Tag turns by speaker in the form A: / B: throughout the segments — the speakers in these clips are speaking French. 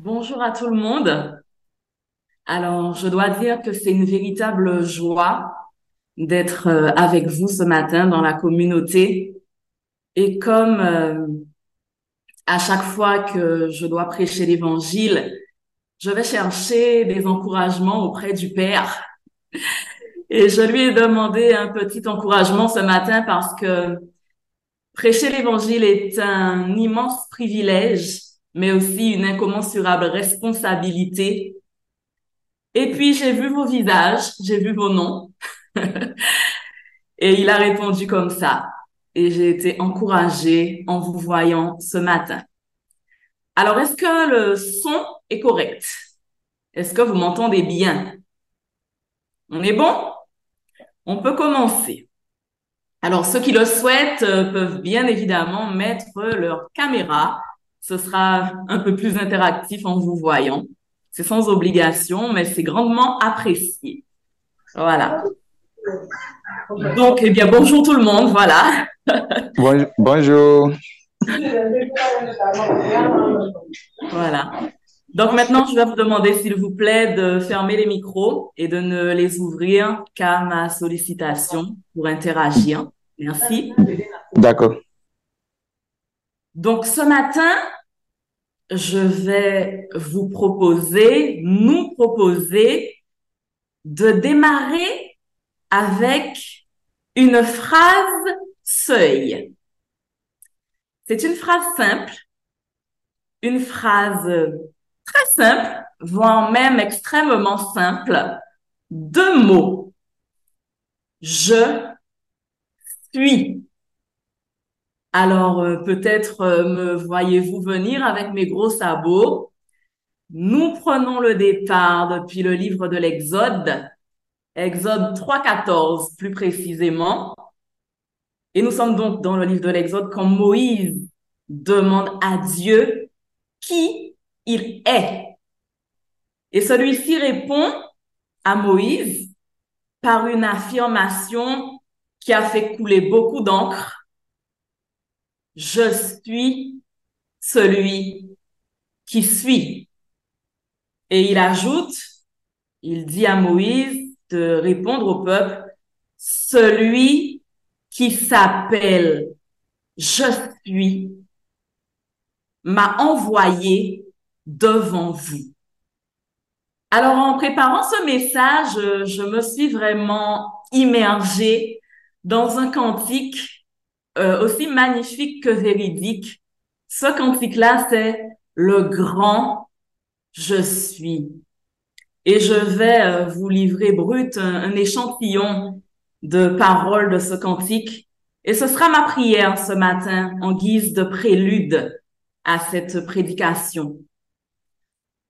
A: Bonjour à tout le monde. Alors, je dois dire que c'est une véritable joie d'être euh, avec vous ce matin dans la communauté. Et comme euh, à chaque fois que je dois prêcher l'évangile, je vais chercher des encouragements auprès du Père. Et je lui ai demandé un petit encouragement ce matin parce que prêcher l'évangile est un immense privilège mais aussi une incommensurable responsabilité. Et puis, j'ai vu vos visages, j'ai vu vos noms. et il a répondu comme ça. Et j'ai été encouragée en vous voyant ce matin. Alors, est-ce que le son est correct? Est-ce que vous m'entendez bien? On est bon? On peut commencer. Alors, ceux qui le souhaitent euh, peuvent bien évidemment mettre leur caméra ce sera un peu plus interactif en vous voyant. C'est sans obligation, mais c'est grandement apprécié. Voilà. Donc, eh bien, bonjour tout le monde, voilà.
B: bonjour.
A: Voilà. Donc maintenant, je vais vous demander, s'il vous plaît, de fermer les micros et de ne les ouvrir qu'à ma sollicitation pour interagir. Merci.
B: D'accord.
A: Donc ce matin, je vais vous proposer, nous proposer de démarrer avec une phrase seuil. C'est une phrase simple, une phrase très simple, voire même extrêmement simple, deux mots. Je suis. Alors euh, peut-être euh, me voyez-vous venir avec mes gros sabots. Nous prenons le départ depuis le livre de l'Exode, Exode 3.14 plus précisément. Et nous sommes donc dans le livre de l'Exode quand Moïse demande à Dieu qui il est. Et celui-ci répond à Moïse par une affirmation qui a fait couler beaucoup d'encre je suis celui qui suis. Et il ajoute, il dit à Moïse de répondre au peuple, celui qui s'appelle Je suis m'a envoyé devant vous. Alors en préparant ce message, je me suis vraiment immergée dans un cantique euh, aussi magnifique que véridique. Ce cantique-là, c'est le grand je suis. Et je vais euh, vous livrer brut un, échantillon de paroles de ce cantique. Et ce sera ma prière ce matin en guise de prélude à cette prédication.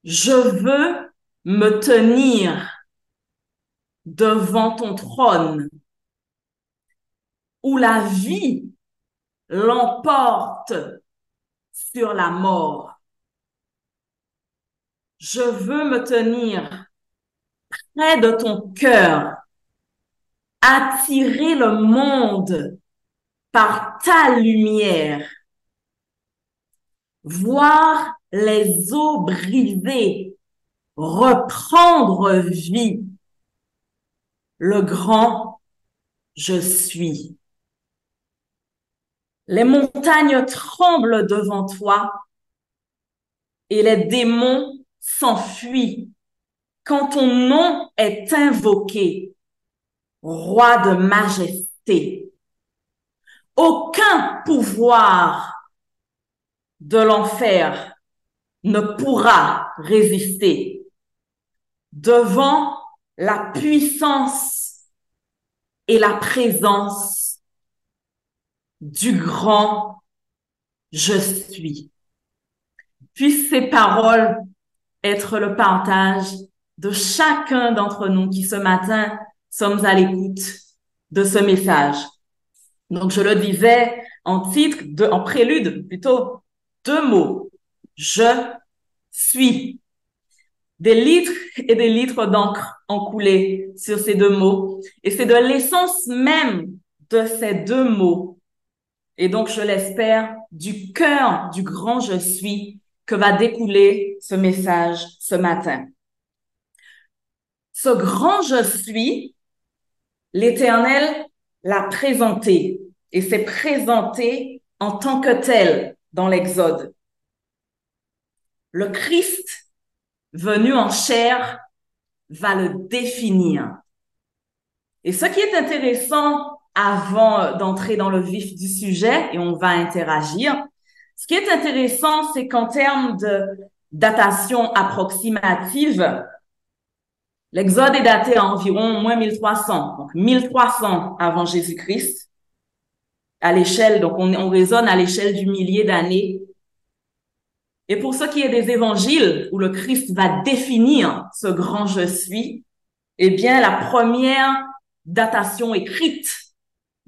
A: Je veux me tenir devant ton trône où la vie l'emporte sur la mort. Je veux me tenir près de ton cœur, attirer le monde par ta lumière, voir les eaux brisées reprendre vie. Le grand je suis. Les montagnes tremblent devant toi et les démons s'enfuient quand ton nom est invoqué, roi de majesté. Aucun pouvoir de l'enfer ne pourra résister devant la puissance et la présence du grand je suis. Puissent ces paroles être le partage de chacun d'entre nous qui ce matin sommes à l'écoute de ce message. Donc, je le disais en titre, de, en prélude plutôt, deux mots. Je suis. Des litres et des litres d'encre ont coulé sur ces deux mots. Et c'est de l'essence même de ces deux mots et donc, je l'espère, du cœur du grand je suis que va découler ce message ce matin. Ce grand je suis, l'Éternel l'a présenté et s'est présenté en tant que tel dans l'Exode. Le Christ venu en chair va le définir. Et ce qui est intéressant avant d'entrer dans le vif du sujet, et on va interagir, ce qui est intéressant, c'est qu'en termes de datation approximative, l'Exode est daté à environ moins 1300, donc 1300 avant Jésus-Christ, à l'échelle, donc on, on raisonne à l'échelle du millier d'années. Et pour ce qui est des évangiles, où le Christ va définir ce grand je suis, eh bien, la première datation écrite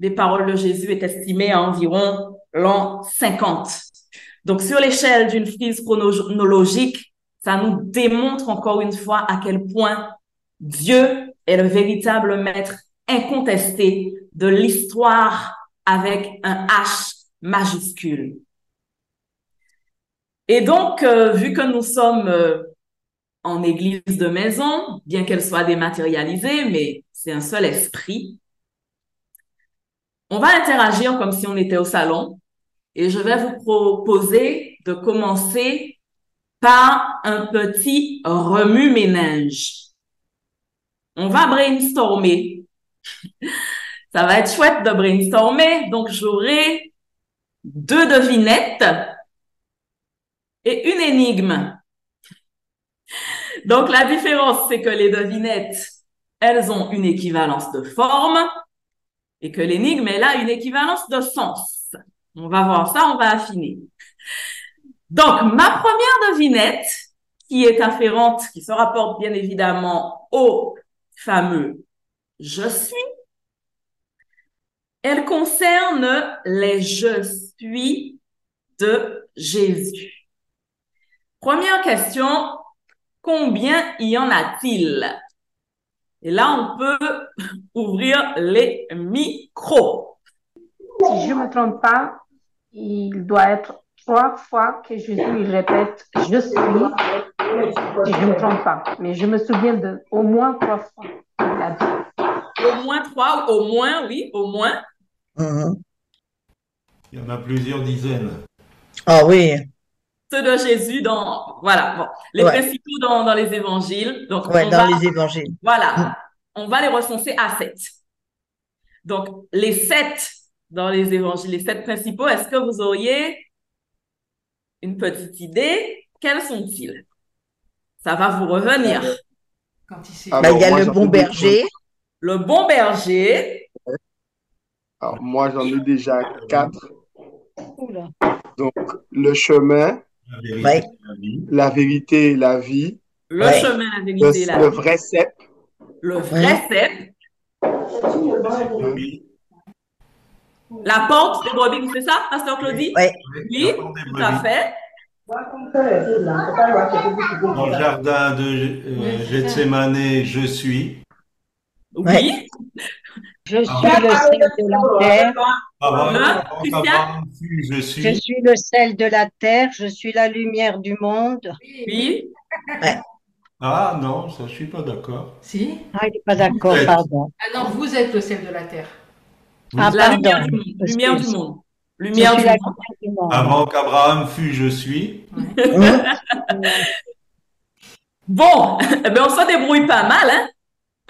A: des paroles de Jésus est estimée à environ l'an 50. Donc, sur l'échelle d'une frise chronologique, ça nous démontre encore une fois à quel point Dieu est le véritable maître incontesté de l'histoire avec un H majuscule. Et donc, euh, vu que nous sommes euh, en église de maison, bien qu'elle soit dématérialisée, mais c'est un seul esprit, on va interagir comme si on était au salon et je vais vous proposer de commencer par un petit remue-ménage. On va brainstormer. Ça va être chouette de brainstormer. Donc, j'aurai deux devinettes et une énigme. Donc, la différence, c'est que les devinettes, elles ont une équivalence de forme et que l'énigme, elle a une équivalence de sens. On va voir ça, on va affiner. Donc, ma première devinette, qui est afférente, qui se rapporte bien évidemment au fameux je suis, elle concerne les je suis de Jésus. Première question, combien y en a-t-il? Et là, on peut ouvrir les micros.
C: Si je ne me trompe pas, il doit être trois fois que Jésus il répète je suis. Si je ne me trompe pas, mais je me souviens de au moins trois fois.
A: Au moins trois, au moins, oui, au moins.
D: Mhm.
E: Il y en a plusieurs dizaines.
D: Ah oui,
A: de Jésus dans, voilà, bon, les
D: Ouais.
A: principaux dans, dans les évangiles. Donc,
D: ouais,
A: on
D: dans
A: va,
D: les évangiles.
A: voilà, on va les recenser à sept. Donc, les sept dans les évangiles, les sept principaux, est-ce que vous auriez une petite idée? Quels sont-ils? Ça va vous revenir.
F: Quand il s'est...
D: Bah, il y a
B: moi,
D: le bon berger.
A: Le bon berger,
B: Alors, moi, j'en ai déjà quatre.
C: Oula.
B: Donc, le chemin,
E: La vérité,
D: Ouais.
E: la vie.
B: la vérité et la vie,
A: le
D: Ouais.
A: chemin, la
B: le,
A: vérité et la
B: le
A: vie,
B: vrai cep,
A: le vrai cep,
E: Oui.
A: la porte des brebis, c'est ça, Pasteur Claudie?
D: Ouais.
A: Oui,
E: des
A: tout à fait.
E: Dans le jardin de euh,
F: Oui.
E: Gethsemane, je suis.
A: Oui.
G: Je suis le sel de la terre.
E: Qu'Abraham fût, je
G: Je
E: suis.
G: suis le sel de la terre. Je suis la lumière du monde.
A: Oui.
E: Ah non, ça, je suis pas d'accord.
F: Si
G: Ah, il n'est pas d'accord,
E: êtes-
G: pardon.
F: Ah non, vous êtes le sel de la terre.
G: Ah,
A: La
G: pardon.
A: lumière du monde. Lumière du monde.
G: Je
A: Lumière
G: suis
A: du
G: la
A: monde.
G: lumière du monde.
E: Avant qu'Abraham fût, je suis.
D: Mhm.
A: Bon, eh ben on se débrouille pas mal, hein?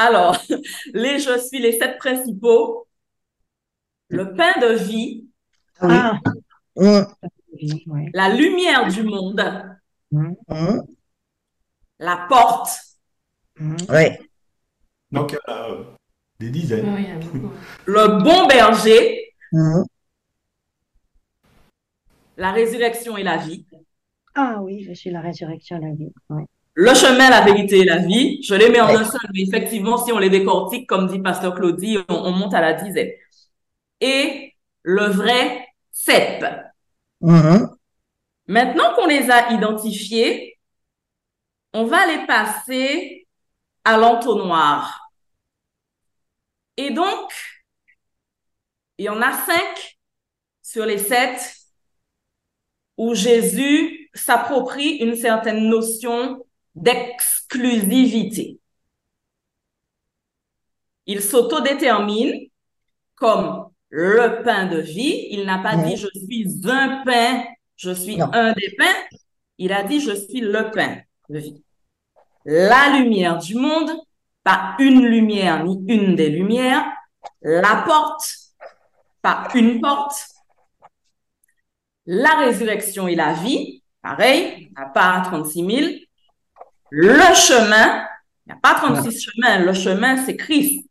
A: Alors, les je suis les sept principaux. Le pain de vie,
D: Oui.
G: Ah, oui, oui.
A: la lumière du monde,
D: Mhm.
A: la porte.
D: Ouais.
E: Donc, il y en a euh, des
F: Oui,
E: dizaines.
F: oui, il y en a beaucoup.
A: le bon berger, la résurrection et la vie,
G: Ah oui, je suis la résurrection et la vie. Oui.
A: Le chemin, la vérité et la vie. Je les mets en un seul, mais effectivement, si on les décortique, comme dit Pasteur Claudie, on, on monte à la dizaine. Et le vrai cep.
D: Mhm.
A: Maintenant qu'on les a identifiés, on va les passer à l'entonnoir. Et donc, il y en a cinq sur les sept où Jésus s'approprie une certaine notion d'exclusivité. Il s'autodétermine comme le pain de vie. Il n'a pas dit je suis un pain, je suis
D: Non.
A: un des pains. Il a dit je suis le pain de vie. La lumière du monde, pas une lumière ni une des lumières. La porte, pas une porte. La résurrection et la vie, pareil, a pas 36 000. Le chemin, il n'y a pas 36 chemins, le chemin c'est Christ.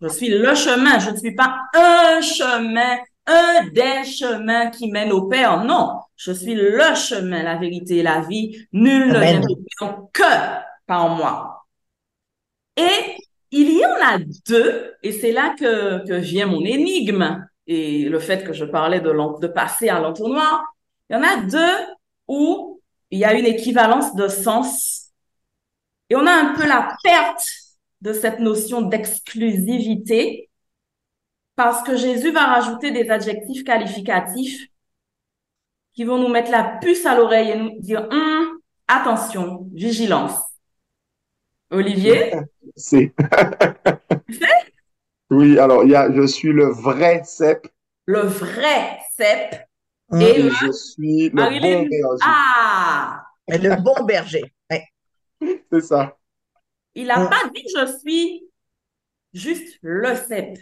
A: Je suis le chemin, je ne suis pas un chemin, un des chemins qui mènent au Père. Non, je suis le chemin, la vérité et la vie. Nul ne vient au que par moi. Et il y en a deux, et c'est là que, que vient mon énigme et le fait que je parlais de, de passer à l'entonnoir. Il y en a deux où il y a une équivalence de sens et on a un peu la perte de cette notion d'exclusivité parce que Jésus va rajouter des adjectifs qualificatifs qui vont nous mettre la puce à l'oreille et nous dire Hum, attention, vigilance. Olivier,
B: C'est. Oui, alors il y a je suis le vrai cep
A: le vrai cep
D: Hum.
A: et
B: et
A: le
B: je suis le
A: Marilyn.
B: bon berger.
A: ah,
D: Et le bon berger.
B: C'est ça.
A: il n'a
D: Hum.
A: pas dit je suis juste le cep,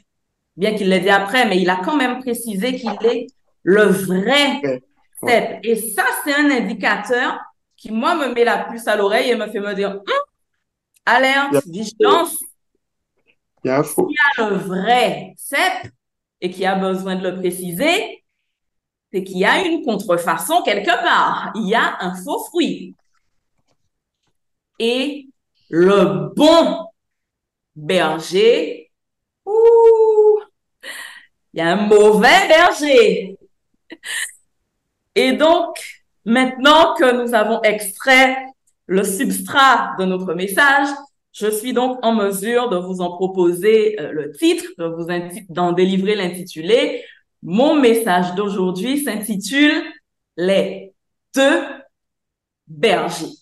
A: bien qu'il l'ait dit après, mais il a quand même précisé qu'il est le vrai
B: Ouais.
A: cep. Et ça, c'est un indicateur qui, moi, me met la puce à l'oreille et me fait me dire, Hum, alerte, vigilance,
B: Il y a un faux.
A: il y a le vrai cep et qui a besoin de le préciser, c'est qu'il y a une contrefaçon quelque part. Il y a un faux fruit. Et le bon berger, ouh, il y a un mauvais berger. Et donc, maintenant que nous avons extrait le substrat de notre message, je suis donc en mesure de vous en proposer euh, le titre, de vous d'en délivrer l'intitulé. Mon message d'aujourd'hui s'intitule Les deux bergers.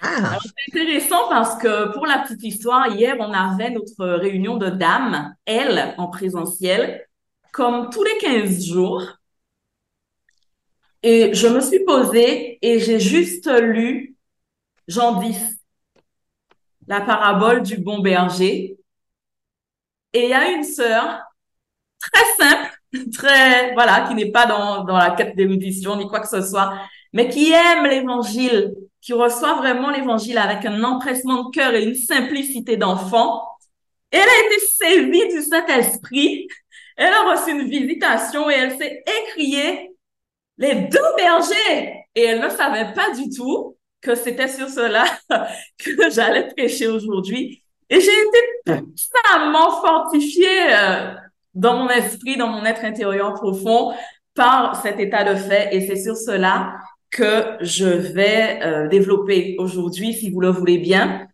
D: Ah,
A: C'est intéressant parce que pour la petite histoire, hier, on avait notre réunion de dames, elle, en présentiel, comme tous les 15 jours. Et je me suis posée et j'ai juste lu Jean 10, la parabole du bon berger. Et il y a une sœur très simple, très, voilà, qui n'est pas dans, dans la quête d'érudition ni quoi que ce soit, mais qui aime l'évangile, qui reçoit vraiment l'évangile avec un empressement de cœur et une simplicité d'enfant. Elle a été saisie du Saint-Esprit. Elle a reçu une visitation et elle s'est écriée les deux bergers. Et elle ne savait pas du tout que c'était sur cela que j'allais prêcher aujourd'hui. Et j'ai été puissamment fortifiée euh, dans mon esprit, dans mon être intérieur profond par cet état de fait. Et c'est sur cela que je vais euh, développer aujourd'hui, si vous le voulez bien.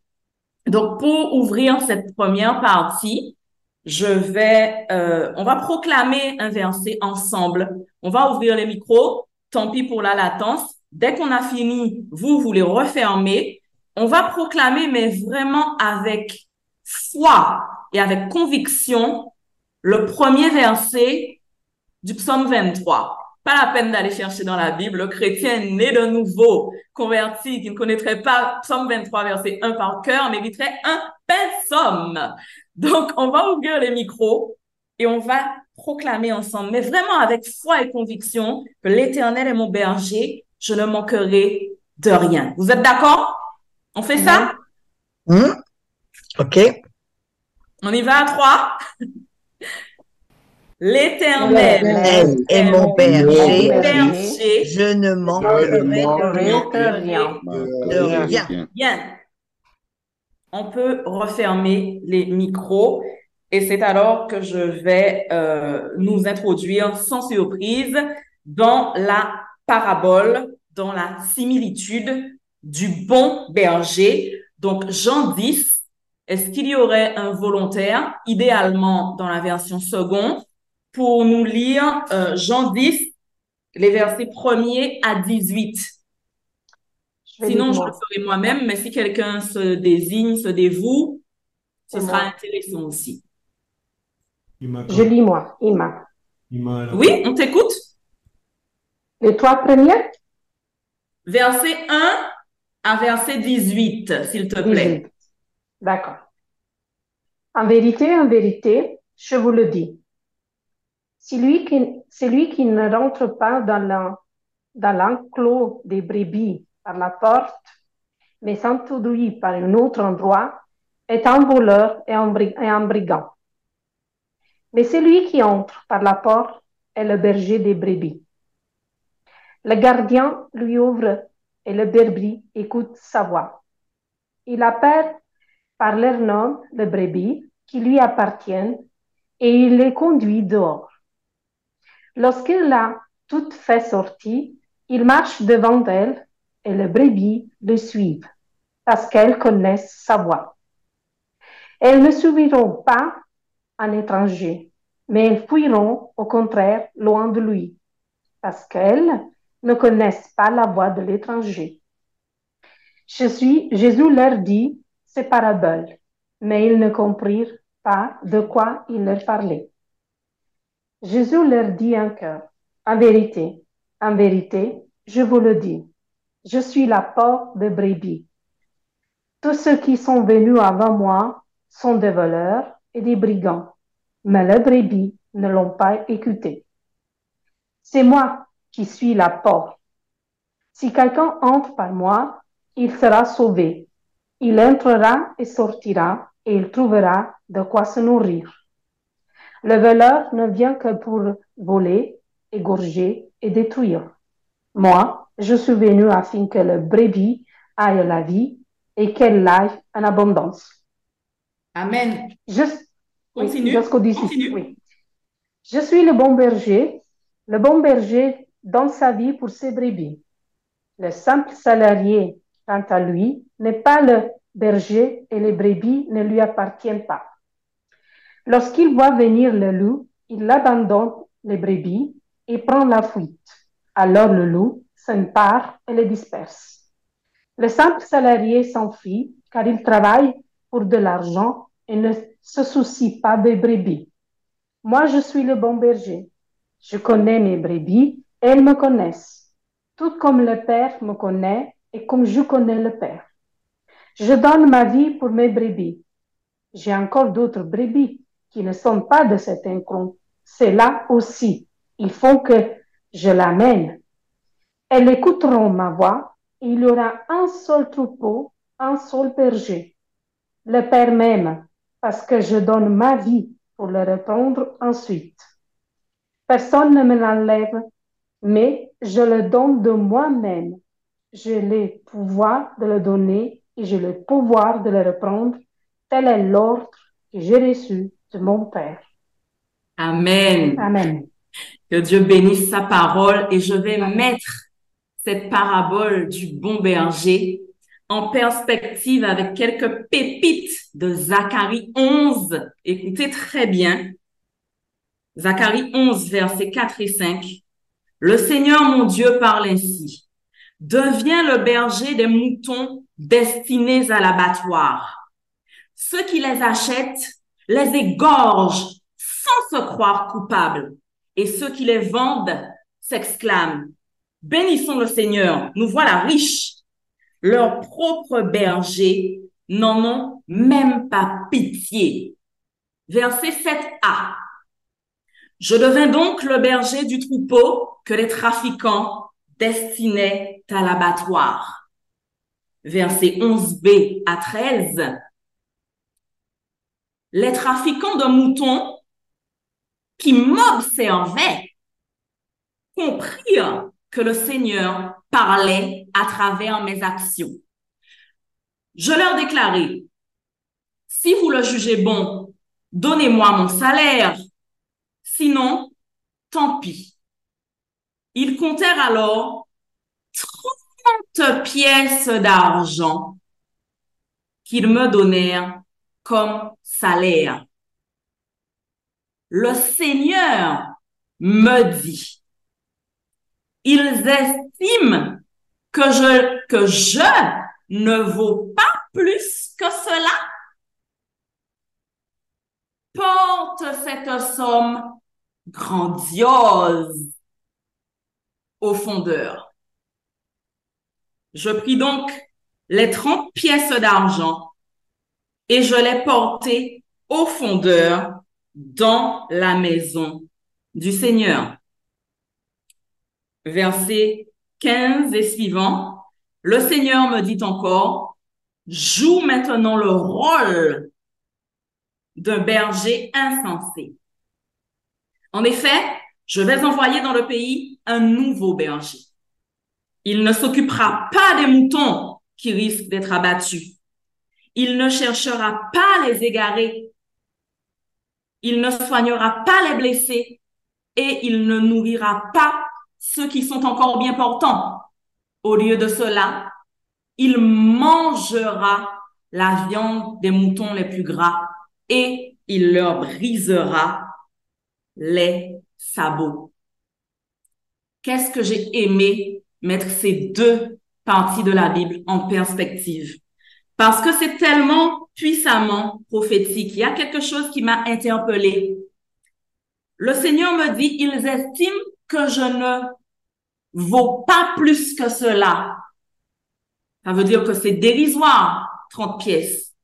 A: Donc, pour ouvrir cette première partie, je vais, euh, on va proclamer un verset ensemble. On va ouvrir les micros. Tant pis pour la latence. Dès qu'on a fini, vous, vous les refermez. On va proclamer, mais vraiment avec foi et avec conviction, le premier verset du psaume 23. Pas la peine d'aller chercher dans la Bible. Le chrétien né de nouveau, converti, qui ne connaîtrait pas psaume 23, verset 1 par cœur, mériterait un psaume. Donc, on va ouvrir les micros et on va proclamer ensemble, mais vraiment avec foi et conviction que l'Éternel est mon berger, je ne manquerai de rien. Vous êtes d'accord? On fait ça?
D: hum. OK.
A: On y va à trois? L'Éternel
D: est mon berger.
A: berger,
D: Je ne manquerai de rien.
C: rien.
D: De rien.
A: Bien. On peut refermer les micros et c'est alors que je vais euh, nous introduire sans surprise dans la parabole, dans la similitude du bon berger. Donc, Jean 10, est-ce qu'il y aurait un volontaire, idéalement dans la version seconde, pour nous lire euh, Jean 10, les versets 1er à 18?
C: Je vais
A: Sinon, je le ferai moi-même, mais si quelqu'un se désigne, se dévoue, ce sera
C: moi.
A: intéressant aussi.
E: Ima,
C: Je lis moi, Ima.
E: Ima, là.
A: Oui, on t'écoute.
C: Les trois premiers
A: Verset 1 à verset 18, s'il te plaît.
C: 18. D'accord. En vérité, en vérité, je vous le dis. Celui qui, ne rentre pas dans l'en- dans l'enclos des brebis par la porte, mais s'introduit par un autre endroit, est un voleur et un, bri- et un brigand. Mais celui qui entre par la porte est le berger des brebis. Le gardien lui ouvre et le brebis écoute sa voix. Il appelle par leur nom les brebis qui lui appartiennent et il les conduit dehors. Lorsqu'il a toutes fait sortir, il marche devant elles et les brebis le suivent parce qu'elles connaissent sa voix. Elles ne suivront pas un étranger, mais elles fuiront au contraire loin de lui parce qu'elles ne connaissent pas la voix de l'étranger. Je suis, Jésus leur dit ces paraboles, mais ils ne comprirent pas de quoi il leur parlait. Jésus leur dit encore, en vérité, en vérité, je vous le dis, je suis la porte de brebis. Tous ceux qui sont venus avant moi sont des voleurs et des brigands, mais les brebis ne l'ont pas écouté. C'est moi qui suis la porte. Si quelqu'un entre par moi, il sera sauvé. Il entrera et sortira et il trouvera de quoi se nourrir. Le voleur ne vient que pour voler, égorger et détruire. Moi, je suis venu afin que le brebis aille la vie et qu'elle aille en abondance.
A: Amen.
C: Oui,
A: Continue.
C: jusqu'au 18,
A: Continue.
C: oui. Je suis le bon berger. Le bon berger donne sa vie pour ses brebis. Le simple salarié, quant à lui, n'est pas le berger et les brebis ne lui appartiennent pas. Lorsqu'il voit venir le loup, il abandonne les brebis et prend la fuite. Alors le loup s'empare et les disperse. Le simple salarié s'enfuit car il travaille pour de l'argent et ne se soucie pas des brebis. Moi, je suis le bon berger. Je connais mes brebis et elles me connaissent, tout comme le Père me connaît et comme je connais le Père. Je donne ma vie pour mes brebis. J'ai encore d'autres brebis qui ne sont pas de cet incron. C'est là aussi. Il faut que je l'amène. Elles écouteront ma voix et il y aura un seul troupeau, un seul berger. Le Père m'aime parce que je donne ma vie pour le reprendre ensuite. Personne ne me l'enlève, mais je le donne de moi-même. J'ai le pouvoir de le donner et j'ai le pouvoir de le reprendre. Tel est l'ordre que j'ai reçu de mon Père.
A: Amen.
C: Amen.
A: Que Dieu bénisse sa parole et je vais mettre cette parabole du bon berger en perspective avec quelques pépites de Zacharie 11. Écoutez très bien. Zacharie 11, versets 4 et 5. Le Seigneur mon Dieu parle ainsi. Deviens le berger des moutons destinés à l'abattoir. Ceux qui les achètent les égorgent sans se croire coupables et ceux qui les vendent s'exclament, bénissons le Seigneur, nous voilà riches. Leurs propres bergers n'en ont même pas pitié. Verset 7a. Je devins donc le berger du troupeau que les trafiquants destinaient à l'abattoir. Verset 11b à 13. Les trafiquants de moutons qui m'observaient comprirent que le Seigneur parlait à travers mes actions. Je leur déclarai, si vous le jugez bon, donnez-moi mon salaire, sinon, tant pis. Ils comptèrent alors 30 pièces d'argent qu'ils me donnèrent comme salaire. Le Seigneur me dit, ils estiment que je, que je ne vaux pas plus que cela? Porte cette somme grandiose au fondeur. Je pris donc les trente pièces d'argent et je les portai au fondeur dans la maison du Seigneur. Verset 15 et suivant, le Seigneur me dit encore, joue maintenant le rôle d'un berger insensé. En effet, je vais envoyer dans le pays un nouveau berger. Il ne s'occupera pas des moutons qui risquent d'être abattus. Il ne cherchera pas les égarés. Il ne soignera pas les blessés et il ne nourrira pas ceux qui sont encore bien portants. Au lieu de cela, il mangera la viande des moutons les plus gras et il leur brisera les sabots. Qu'est-ce que j'ai aimé mettre ces deux parties de la Bible en perspective? Parce que c'est tellement puissamment prophétique. Il y a quelque chose qui m'a interpellée. Le Seigneur me dit, ils estiment que je ne vaux pas plus que cela. Ça veut dire que c'est dérisoire, 30 pièces.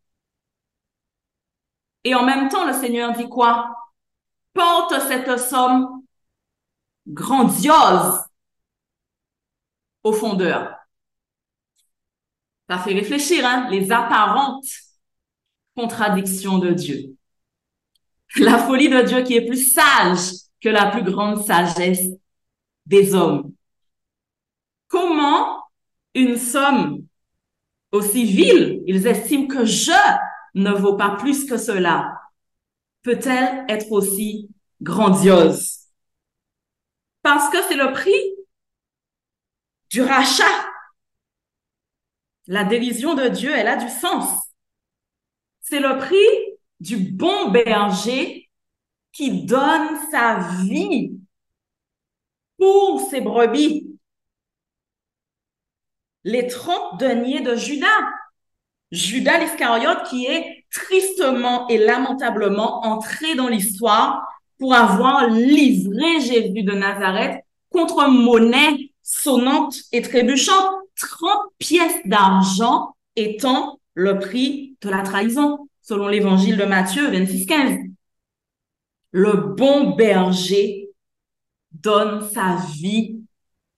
A: Et en même temps, le Seigneur dit quoi? Porte cette somme grandiose au fondeur. Ça fait réfléchir, hein, les apparentes contradictions de Dieu. La folie de Dieu qui est plus sage que la plus grande sagesse des hommes. Comment une somme aussi vile, ils estiment que je ne vaux pas plus que cela, peut-elle être aussi grandiose? Parce que c'est le prix du rachat. La dérision de Dieu, elle a du sens. C'est le prix du bon berger qui donne sa vie pour ses brebis. Les trente deniers de Judas. Judas l'Iscariote qui est tristement et lamentablement entré dans l'histoire pour avoir livré Jésus de Nazareth contre monnaie sonnante et trébuchante. 30 pièces d'argent étant le prix de la trahison, selon l'évangile de Matthieu 26, 15. Le bon berger donne sa vie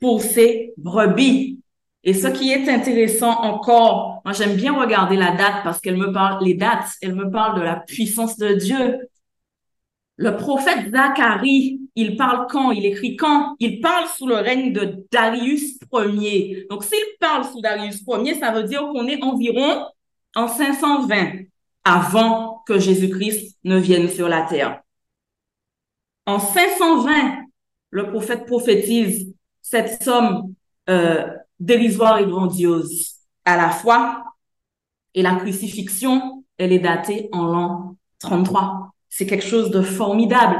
A: pour ses brebis. Et ce qui est intéressant encore, moi j'aime bien regarder la date parce qu'elle me parle, les dates, elle me parle de la puissance de Dieu. Le prophète Zacharie, il parle quand? Il écrit quand? Il parle sous le règne de Darius Ier. Donc, s'il parle sous Darius Ier, ça veut dire qu'on est environ en 520 avant que Jésus-Christ ne vienne sur la terre. En 520, le prophète prophétise cette somme euh, dérisoire et grandiose à la fois, et la crucifixion, elle est datée en l'an 33 c'est quelque chose de formidable.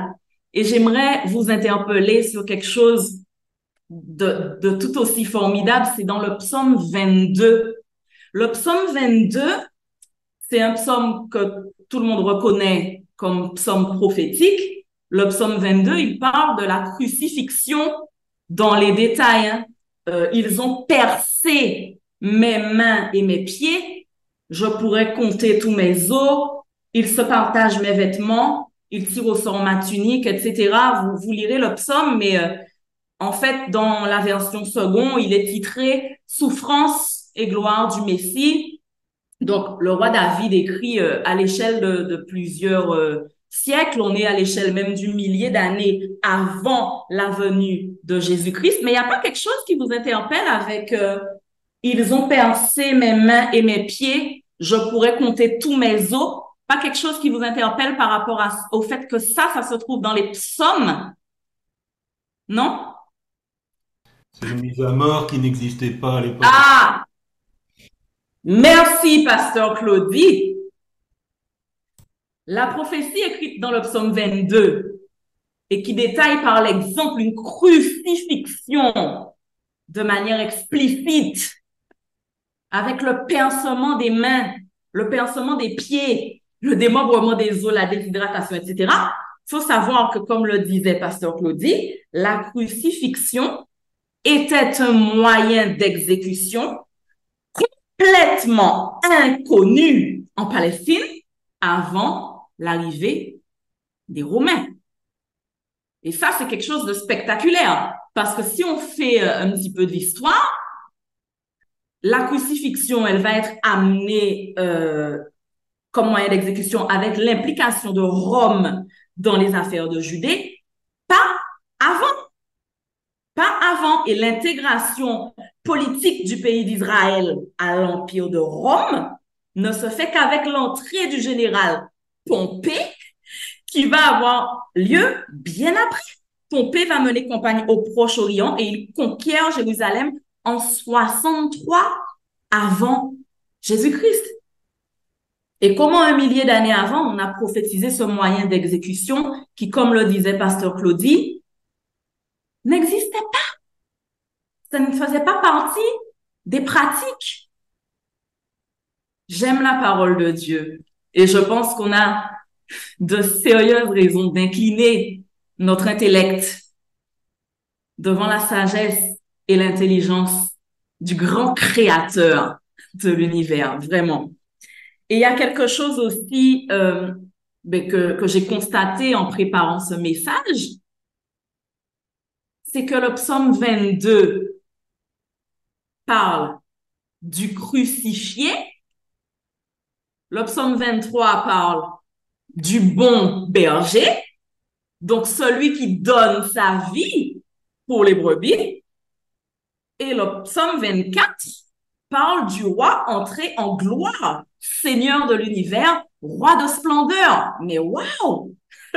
A: Et j'aimerais vous interpeller sur quelque chose de, de tout aussi formidable, c'est dans le psaume 22. Le psaume 22, c'est un psaume que tout le monde reconnaît comme psaume prophétique. Le psaume 22, il parle de la crucifixion dans les détails. Hein. Euh, ils ont percé mes mains et mes pieds. Je pourrais compter tous mes os il se partage mes vêtements, il tire au sort ma tunique, etc. Vous, vous lirez le psaume, mais euh, en fait, dans la version second, il est titré Souffrance et gloire du Messie. Donc, le roi David écrit euh, à l'échelle de, de plusieurs euh, siècles, on est à l'échelle même du millier d'années avant la venue de Jésus-Christ, mais il n'y a pas quelque chose qui vous interpelle avec Ils ont percé mes mains et mes pieds, je pourrais compter tous mes os pas quelque chose qui vous interpelle par rapport au fait que ça, ça se trouve dans les psaumes? Non?
E: C'est une mise à mort qui n'existait pas à l'époque.
A: Ah! Merci, pasteur Claudie. La prophétie écrite dans le psaume 22 et qui détaille par l'exemple une crucifixion de manière explicite, avec le pincement des mains, le pincement des pieds, le démembrement des os, la déshydratation, etc. faut savoir que, comme le disait Pasteur Claudie, la crucifixion était un moyen d'exécution complètement inconnu en Palestine avant l'arrivée des Romains. Et ça, c'est quelque chose de spectaculaire, parce que si on fait euh, un petit peu d'histoire, la crucifixion, elle va être amenée euh, comme moyen d'exécution avec l'implication de Rome dans les affaires de Judée, pas avant. Pas avant. Et l'intégration politique du pays d'Israël à l'Empire de Rome ne se fait qu'avec l'entrée du général Pompée, qui va avoir lieu bien après. Pompée va mener campagne au Proche-Orient et il conquiert Jérusalem en 63 avant Jésus-Christ. Et comment un millier d'années avant, on a prophétisé ce moyen d'exécution qui, comme le disait Pasteur Claudie, n'existait pas. Ça ne faisait pas partie des pratiques. J'aime la parole de Dieu et je pense qu'on a de sérieuses raisons d'incliner notre intellect devant la sagesse et l'intelligence du grand créateur de l'univers, vraiment. Et il y a quelque chose aussi euh, ben, que, que j'ai constaté en préparant ce message, c'est que le psaume 22 parle du crucifié, le psaume 23 parle du bon berger, donc celui qui donne sa vie pour les brebis, et le psaume 24 parle du roi entré en gloire, Seigneur de l'univers, roi de splendeur. Mais waouh!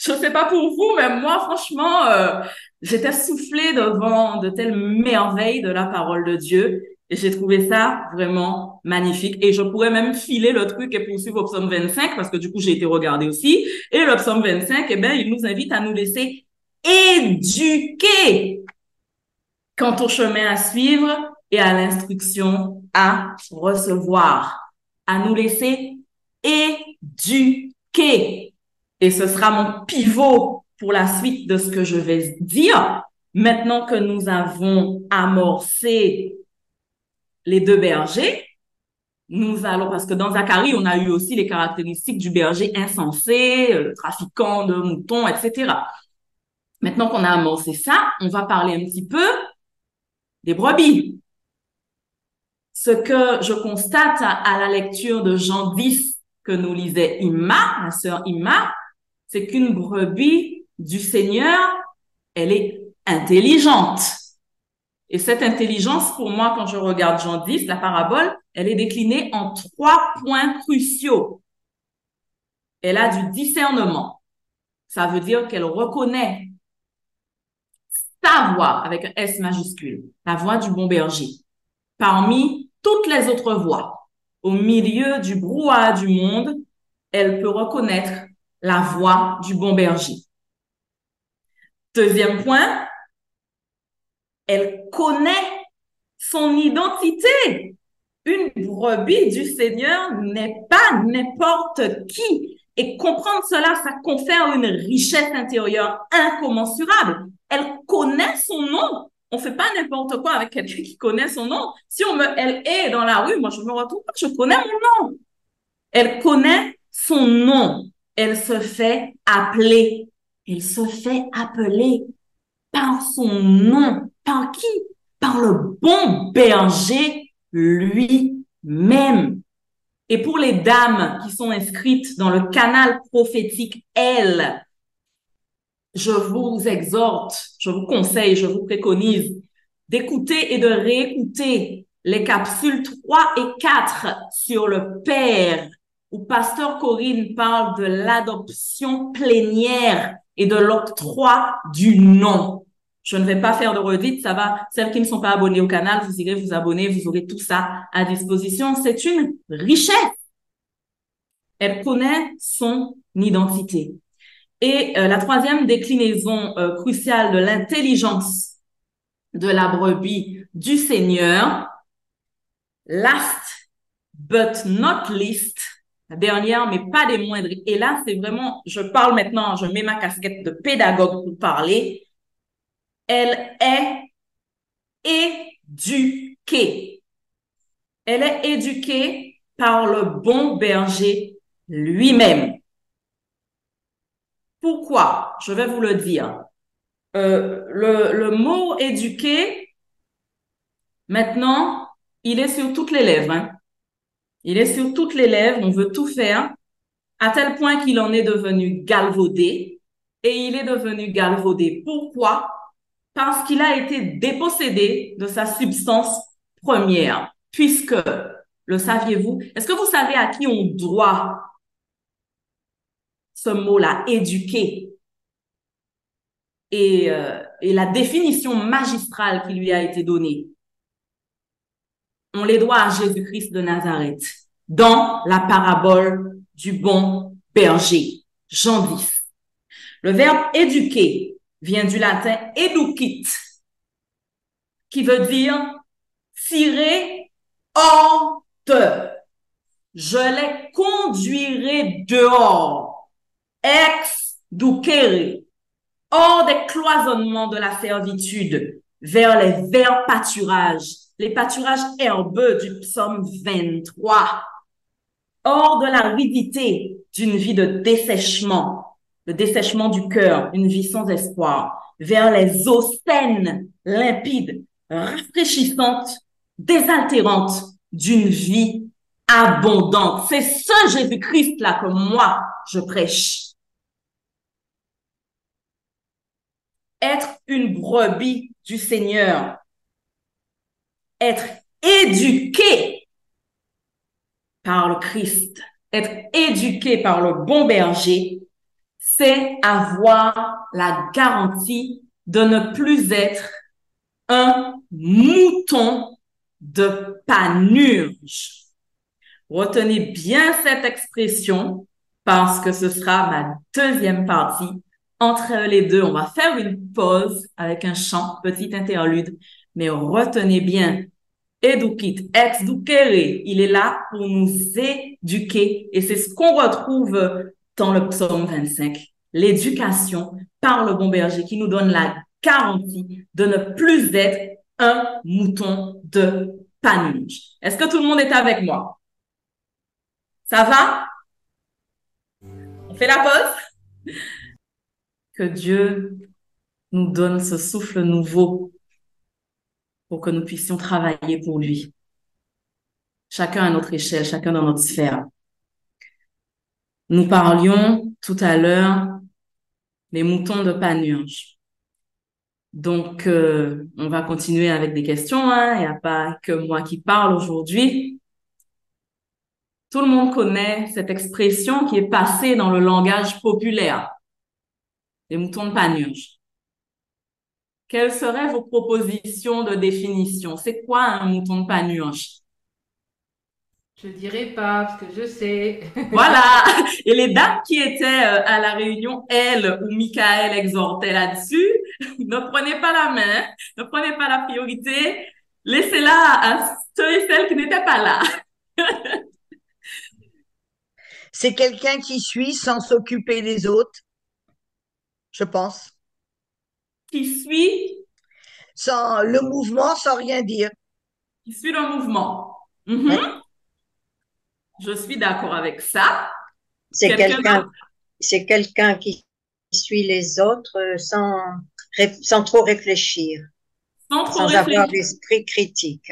A: Je sais pas pour vous, mais moi, franchement, euh, j'étais soufflée devant de telles merveilles de la parole de Dieu. Et j'ai trouvé ça vraiment magnifique. Et je pourrais même filer le truc et poursuivre au psaume 25, parce que du coup, j'ai été regardée aussi. Et le psaume 25, eh bien, il nous invite à nous laisser éduquer quant au chemin à suivre et à l'instruction à recevoir, à nous laisser éduquer. Et ce sera mon pivot pour la suite de ce que je vais dire. Maintenant que nous avons amorcé les deux bergers, nous allons, parce que dans Zacharie, on a eu aussi les caractéristiques du berger insensé, le trafiquant de moutons, etc. Maintenant qu'on a amorcé ça, on va parler un petit peu des brebis. Ce que je constate à, la lecture de Jean 10 que nous lisait Imma, ma sœur Imma, c'est qu'une brebis du Seigneur, elle est intelligente. Et cette intelligence, pour moi, quand je regarde Jean 10, la parabole, elle est déclinée en trois points cruciaux. Elle a du discernement. Ça veut dire qu'elle reconnaît sa voix avec un S majuscule, la voix du bon berger, parmi toutes les autres voix. Au milieu du brouhaha du monde, elle peut reconnaître la voix du bon berger. Deuxième point, elle connaît son identité. Une brebis du Seigneur n'est pas n'importe qui. Et comprendre cela, ça confère une richesse intérieure incommensurable. Elle connaît son nom. On fait pas n'importe quoi avec quelqu'un qui connaît son nom. Si on me, elle est dans la rue, moi je me retrouve pas, je connais mon nom. Elle connaît son nom. Elle se fait appeler. Elle se fait appeler par son nom. Par qui? Par le bon berger lui-même. Et pour les dames qui sont inscrites dans le canal prophétique L, je vous exhorte, je vous conseille, je vous préconise d'écouter et de réécouter les capsules 3 et 4 sur le Père, où Pasteur Corinne parle de l'adoption plénière et de l'octroi du nom. Je ne vais pas faire de redite, ça va. Celles qui ne sont pas abonnées au canal, vous irez vous abonner, vous aurez tout ça à disposition. C'est une richesse. Elle connaît son identité. Et euh, la troisième déclinaison euh, cruciale de l'intelligence de la brebis du Seigneur. Last but not least, la dernière, mais pas des moindres. Et là, c'est vraiment, je parle maintenant, je mets ma casquette de pédagogue pour parler. Elle est éduquée. Elle est éduquée par le bon berger lui-même. Pourquoi? Je vais vous le dire. Euh, le, mot éduqué, maintenant, il est sur toutes les lèvres. Hein. Il est sur toutes les lèvres, on veut tout faire, à tel point qu'il en est devenu galvaudé. Et il est devenu galvaudé. Pourquoi? Parce qu'il a été dépossédé de sa substance première. Puisque, le saviez-vous, est-ce que vous savez à qui on doit ce mot-là, éduquer? Et, euh, et la définition magistrale qui lui a été donnée on les doit à Jésus-Christ de Nazareth dans la parabole du bon berger, Jean 10. Le verbe éduquer vient du latin educit, qui veut dire tirer hors de. Je les conduirai dehors, ex ducere, hors des cloisonnements de la servitude, vers les verts pâturages les pâturages herbeux du psaume 23, hors de l'aridité d'une vie de dessèchement, le dessèchement du cœur, une vie sans espoir, vers les eaux saines, limpides, rafraîchissantes, désaltérantes d'une vie abondante. C'est ce Jésus-Christ-là que moi, je prêche. Être une brebis du Seigneur, être éduqué par le Christ, être éduqué par le bon berger, c'est avoir la garantie de ne plus être un mouton de panurge. Retenez bien cette expression parce que ce sera ma deuxième partie. Entre les deux, on va faire une pause avec un chant, petit interlude, mais retenez bien, educit, ex ducere, il est là pour nous éduquer. Et c'est ce qu'on retrouve dans le psaume 25. L'éducation par le bon berger qui nous donne la garantie de ne plus être un mouton de panurge. Est-ce que tout le monde est avec moi? Ça va? On fait la pause? Que Dieu nous donne ce souffle nouveau pour que nous puissions travailler pour lui. Chacun à notre échelle, chacun dans notre sphère. Nous parlions tout à l'heure des moutons de Panurge. Donc, euh, on va continuer avec des questions. Hein. Il n'y a pas que moi qui parle aujourd'hui. Tout le monde connaît cette expression qui est passée dans le langage populaire. Les moutons de Panurge. Quelles seraient vos propositions de définition? C'est quoi un mouton de panurge?
F: Je dirais pas, parce que je sais.
A: Voilà. Et les dames qui étaient euh, à la réunion, elles ou Michael exhortait là-dessus, ne prenez pas la main, ne prenez pas la priorité, laissez-la à ceux et celles qui n'étaient pas là.
D: C'est quelqu'un qui suit sans s'occuper des autres, je pense
A: qui suit
D: sans le mouvement sans rien dire.
A: Qui suit le mouvement. Mhm. Je suis d'accord avec ça.
G: C'est quelqu'un c'est quelqu'un qui suit les autres sans, sans trop réfléchir.
A: Sans, trop
G: sans avoir d'esprit critique.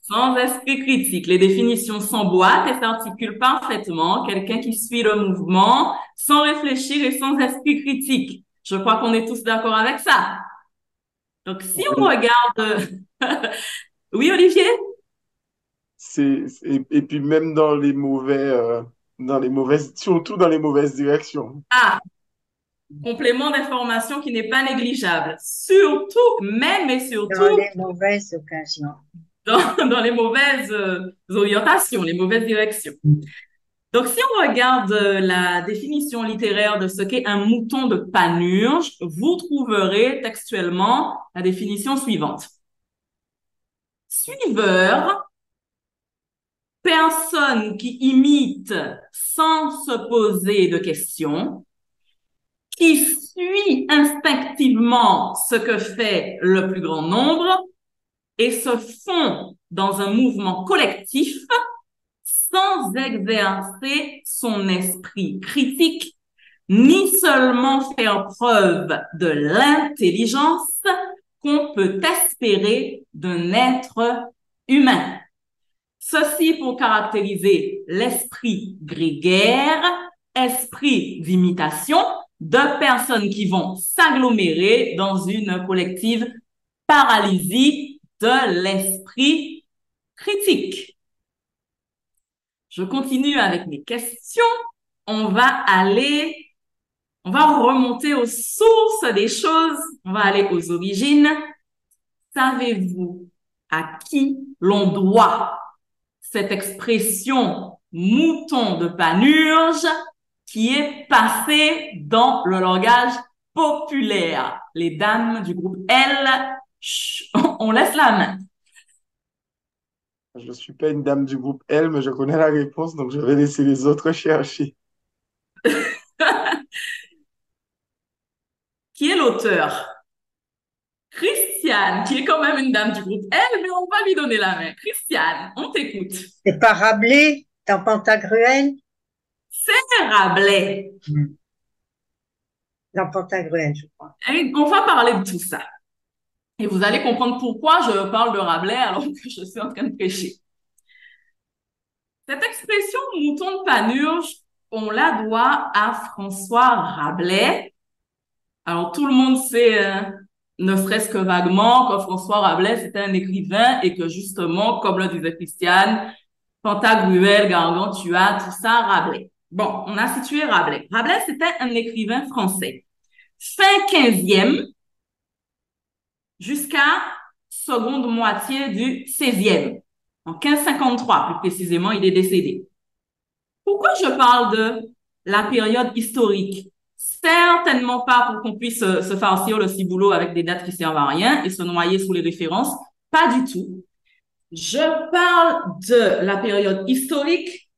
A: Sans esprit critique. Les définitions s'emboîtent et s'articulent parfaitement. Quelqu'un qui suit le mouvement sans réfléchir et sans esprit critique. Je crois qu'on est tous d'accord avec ça. Donc, si on regarde... oui, Olivier?
B: C'est, et, puis même dans les mauvais, euh, dans les mauvaises, surtout dans les mauvaises directions.
A: Ah, complément d'information qui n'est pas négligeable. Surtout, même et surtout.
G: Dans les mauvaises occasions.
A: Dans, dans les mauvaises euh, orientations, les mauvaises directions. Donc, si on regarde euh, la définition littéraire de ce qu'est un mouton de panurge, vous trouverez textuellement la définition suivante. Suiveur, personne qui imite sans se poser de questions, qui suit instinctivement ce que fait le plus grand nombre et se fond dans un mouvement collectif sans exercer son esprit critique, ni seulement faire preuve de l'intelligence qu'on peut espérer d'un être humain. Ceci pour caractériser l'esprit grégaire, esprit d'imitation de personnes qui vont s'agglomérer dans une collective paralysie de l'esprit critique. Je continue avec mes questions. On va aller, on va remonter aux sources des choses. On va aller aux origines. Savez-vous à qui l'on doit cette expression mouton de panurge qui est passée dans le langage populaire? Les dames du groupe L, on laisse la main.
B: Je ne suis pas une dame du groupe L, mais je connais la réponse, donc je vais laisser les autres chercher.
A: qui est l'auteur? Christiane, qui est quand même une dame du groupe L, mais on va lui donner la main. Christiane, on t'écoute.
G: C'est pas Rabelais dans Pantagruel?
A: C'est Rabelais.
G: Dans Pantagruel, je crois.
A: Et on va parler de tout ça. Et vous allez comprendre pourquoi je parle de Rabelais alors que je suis en train de prêcher. Cette expression mouton de panurge, on la doit à François Rabelais. Alors tout le monde sait, euh, ne serait-ce que vaguement, que François Rabelais c'était un écrivain et que justement, comme le disait Christiane, Pantagruel, Gargantua, tout ça, Rabelais. Bon, on a situé Rabelais. Rabelais, c'était un écrivain français. Fin 15e, jusqu'à seconde moitié du 16e. En 1553, plus précisément, il est décédé. Pourquoi je parle de la période historique? Certainement pas pour qu'on puisse se, se farcir le ciboulot avec des dates qui servent à rien et se noyer sous les références. Pas du tout. Je parle de la période historique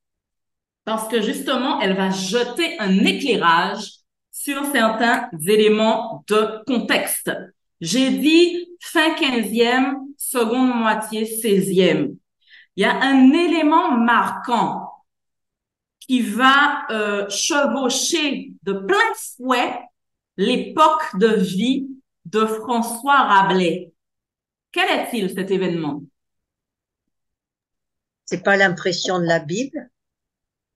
A: parce que justement, elle va jeter un éclairage sur certains éléments de contexte. J'ai dit fin 15e, seconde moitié 16e. Il y a un élément marquant qui va euh, chevaucher de plein fouet l'époque de vie de François Rabelais. Quel est-il cet événement?
G: C'est pas l'impression de la Bible?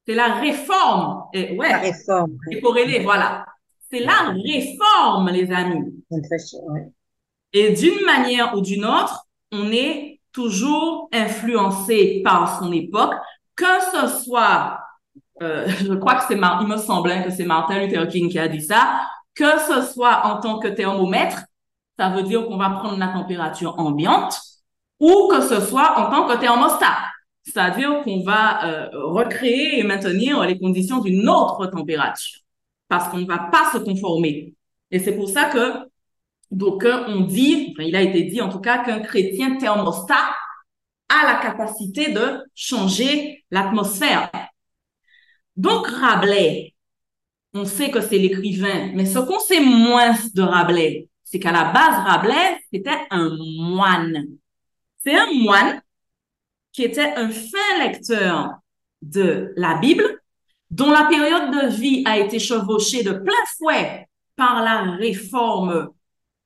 A: C'est la réforme. Et, ouais,
G: La réforme.
A: c'est corrélé, voilà. C'est la réforme, les amis. Et d'une manière ou d'une autre, on est toujours influencé par son époque, que ce soit, euh, je crois que c'est, il me semblait que c'est Martin Luther King qui a dit ça, que ce soit en tant que thermomètre, ça veut dire qu'on va prendre la température ambiante, ou que ce soit en tant que thermostat, c'est-à-dire qu'on va euh, recréer et maintenir les conditions d'une autre température, parce qu'on ne va pas se conformer. Et c'est pour ça que donc, on dit, il a été dit en tout cas qu'un chrétien thermostat a la capacité de changer l'atmosphère. Donc, Rabelais, on sait que c'est l'écrivain, mais ce qu'on sait moins de Rabelais, c'est qu'à la base, Rabelais, c'était un moine. C'est un moine qui était un fin lecteur de la Bible, dont la période de vie a été chevauchée de plein fouet par la réforme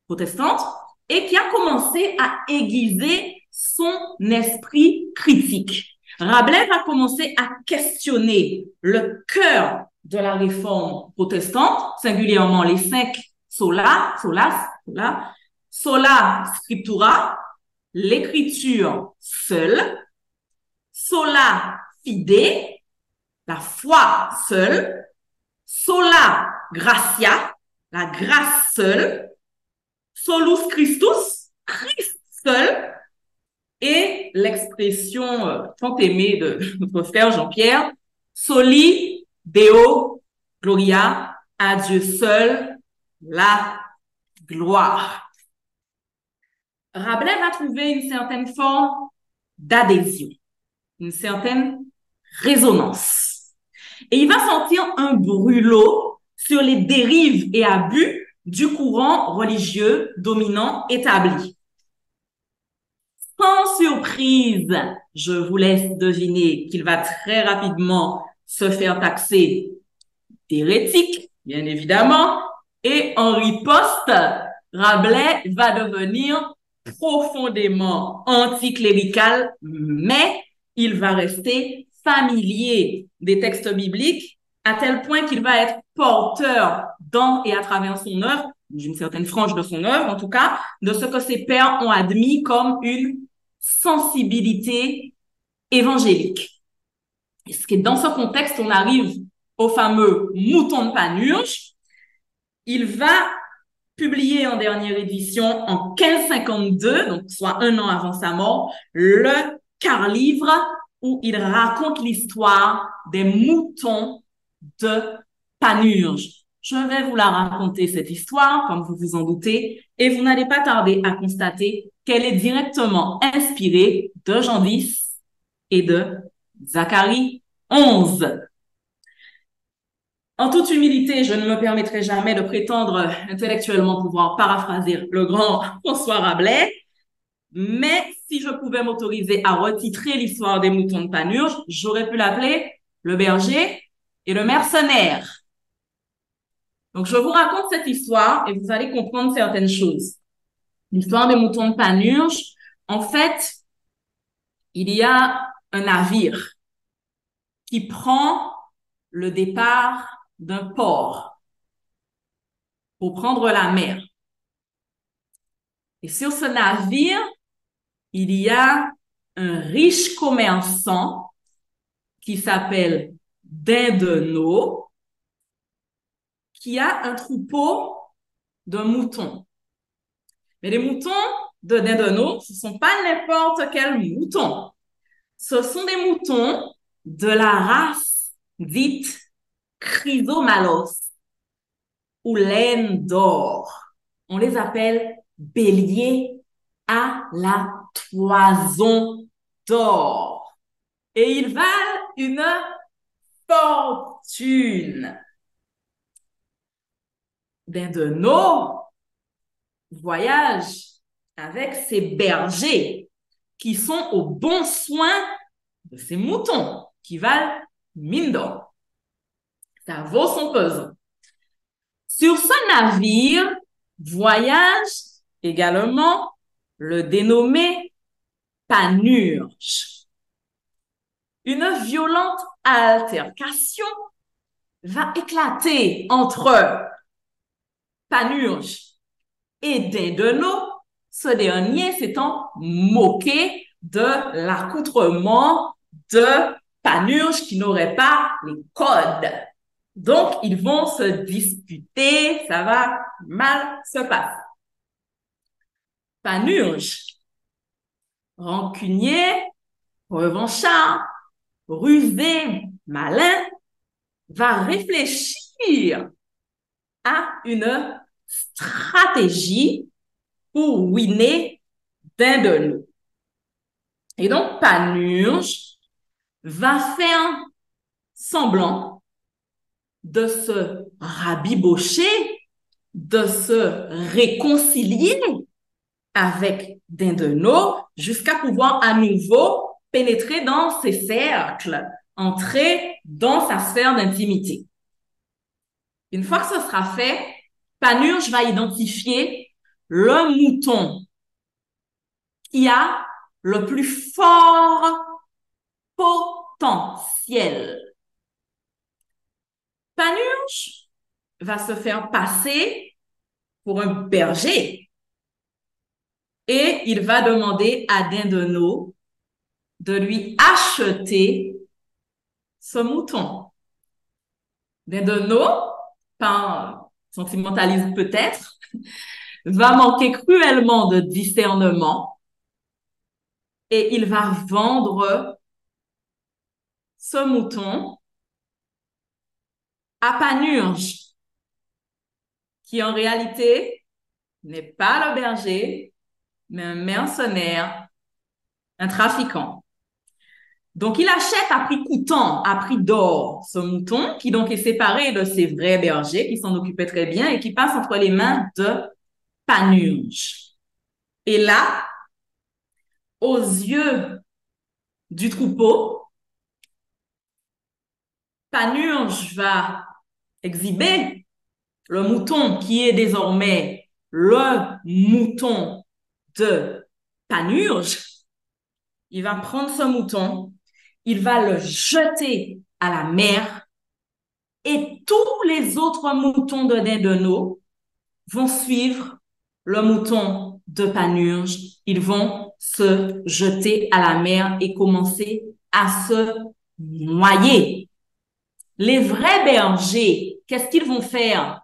A: protestante et qui a commencé à aiguiser son esprit critique. Rabelais va commencer à questionner le cœur de la réforme protestante, singulièrement les cinq sola, solas, sola, sola scriptura, l'écriture seule, sola fide, la foi seule, sola gratia, la grâce seule, solus Christus, Christ seul, et l'expression euh, tant aimée de notre frère Jean-Pierre, Soli Deo Gloria, à Dieu seul la gloire. Rabelais va trouver une certaine forme d'adhésion, une certaine résonance. Et il va sentir un brûlot sur les dérives et abus du courant religieux dominant établi. Sans surprise, je vous laisse deviner qu'il va très rapidement se faire taxer d'hérétique, bien évidemment, et en riposte, Rabelais va devenir profondément anticlérical, mais il va rester familier des textes bibliques à tel point qu'il va être porteur dans et à travers son œuvre, d'une certaine frange de son œuvre en tout cas, de ce que ses pères ont admis comme une sensibilité évangélique. Et ce qui est dans ce contexte, on arrive au fameux mouton de Panurge. Il va publier en dernière édition en 1552, donc soit un an avant sa mort, le quart livre où il raconte l'histoire des moutons de Panurge. Je vais vous la raconter, cette histoire, comme vous vous en doutez, et vous n'allez pas tarder à constater qu'elle est directement inspirée de Jean X et de Zacharie 11. En toute humilité, je ne me permettrai jamais de prétendre intellectuellement pouvoir paraphraser le grand François Rabelais, mais si je pouvais m'autoriser à retitrer l'histoire des moutons de Panurge, j'aurais pu l'appeler le berger et le mercenaire. Donc, je vous raconte cette histoire et vous allez comprendre certaines choses. L'histoire des moutons de Panurge, en fait, il y a un navire qui prend le départ d'un port pour prendre la mer. Et sur ce navire, il y a un riche commerçant qui s'appelle Dindeno, qui a un troupeau de moutons. Mais les moutons de Dindeno, ce ne sont pas n'importe quels moutons. Ce sont des moutons de la race dite chrysomalos ou laine d'or. On les appelle béliers à la toison d'or. Et ils valent une fortune. D'un de nos voyages avec ces bergers qui sont au bon soin de ces moutons qui valent mine d'or. Ça vaut son pesant. Sur ce navire voyage également le dénommé Panurge. Une violente altercation va éclater entre Panurge et Dindeno, ce dernier s'étant moqué de l'accoutrement de Panurge qui n'aurait pas les codes. Donc, ils vont se disputer, ça va mal se passer. Panurge, rancunier, revanchard, rusé, malin, va réfléchir à une stratégie pour winner d'un de nous. Et donc, Panurge va faire semblant de se rabibocher, de se réconcilier avec Dindeno jusqu'à pouvoir à nouveau pénétrer dans ses cercles, entrer dans sa sphère d'intimité. Une fois que ce sera fait, Panurge va identifier le mouton qui a le plus fort potentiel Panurge va se faire passer pour un berger et il va demander à Dindeno de lui acheter ce mouton. Dindeno, par sentimentalisme peut-être, va manquer cruellement de discernement et il va vendre ce mouton à Panurge, qui en réalité n'est pas le berger, mais un mercenaire, un trafiquant. Donc, il achète à prix coûtant, à prix d'or, ce mouton, qui donc est séparé de ses vrais bergers, qui s'en occupaient très bien et qui passe entre les mains de Panurge. Et là, aux yeux du troupeau, Panurge va exhiber le mouton qui est désormais le mouton de Panurge. Il va prendre ce mouton, il va le jeter à la mer et tous les autres moutons de Dédeno vont suivre le mouton de Panurge. Ils vont se jeter à la mer et commencer à se noyer. Les vrais bergers, qu'est-ce qu'ils vont faire?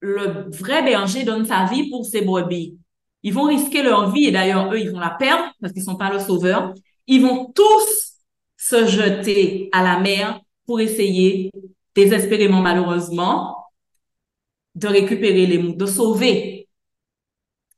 A: Le vrai berger donne sa vie pour ses brebis. Ils vont risquer leur vie et d'ailleurs, eux, ils vont la perdre parce qu'ils sont pas le sauveur. Ils vont tous se jeter à la mer pour essayer, désespérément malheureusement, de récupérer les moutons, de sauver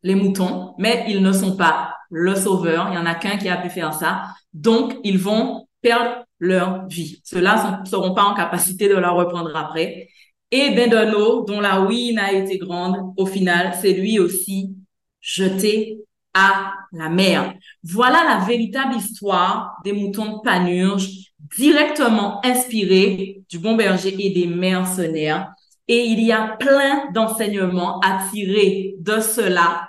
A: les moutons, mais ils ne sont pas le sauveur. Il y en a qu'un qui a pu faire ça. Donc, ils vont perdre leur vie. Ceux-là ne seront pas en capacité de la reprendre après. Et Bendano, dont la ruine a été grande, au final, c'est lui aussi jeté à la mer. Voilà la véritable histoire des moutons de Panurge, directement inspirée du bon berger et des mercenaires. Et il y a plein d'enseignements à tirer de cela.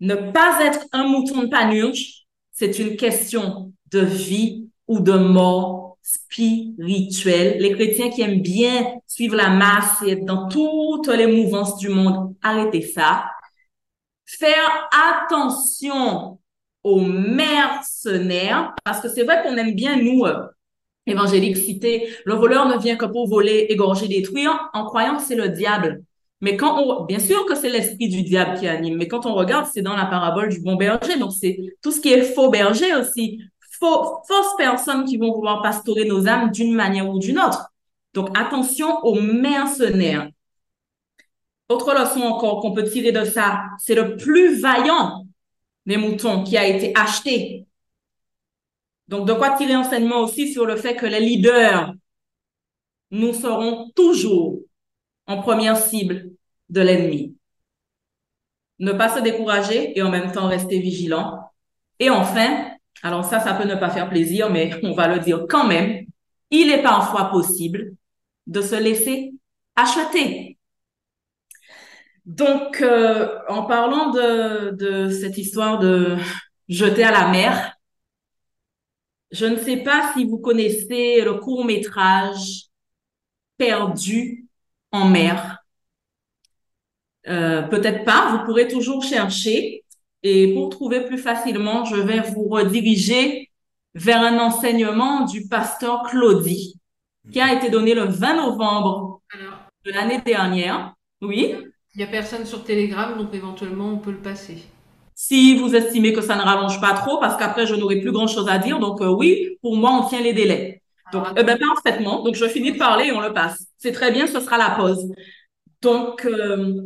A: Ne pas être un mouton de Panurge, c'est une question de vie ou de mort spirituelle. Les chrétiens qui aiment bien suivre la masse et être dans toutes les mouvances du monde, arrêtez ça. Faire attention aux mercenaires, parce que c'est vrai qu'on aime bien, nous, euh, évangéliques, citer, le voleur ne vient que pour voler, égorger, détruire, en croyant que c'est le diable. Mais quand on, bien sûr que c'est l'esprit du diable qui anime, mais quand on regarde, c'est dans la parabole du bon berger, donc c'est tout ce qui est faux berger aussi fausses personnes qui vont vouloir pastorer nos âmes d'une manière ou d'une autre. Donc, attention aux mercenaires. Autre leçon encore qu'on peut tirer de ça, c'est le plus vaillant des moutons qui a été acheté. Donc, de quoi tirer enseignement aussi sur le fait que les leaders, nous serons toujours en première cible de l'ennemi. Ne pas se décourager et en même temps rester vigilant. Et enfin, alors ça, ça peut ne pas faire plaisir, mais on va le dire quand même. Il est parfois possible de se laisser acheter. Donc, euh, en parlant de, de cette histoire de jeter à la mer, je ne sais pas si vous connaissez le court métrage Perdu en mer. Euh, Peut-être pas, vous pourrez toujours chercher. Et pour trouver plus facilement, je vais vous rediriger vers un enseignement du pasteur Claudie, qui a été donné le 20 novembre de l'année dernière. Oui.
F: Il n'y a personne sur Telegram, donc éventuellement, on peut le passer.
A: Si vous estimez que ça ne rallonge pas trop, parce qu'après, je n'aurai plus grand-chose à dire. Donc, euh, oui, pour moi, on tient les délais. Donc, eh ben, parfaitement. Donc, je finis de parler et on le passe. C'est très bien, ce sera la pause. Donc, euh,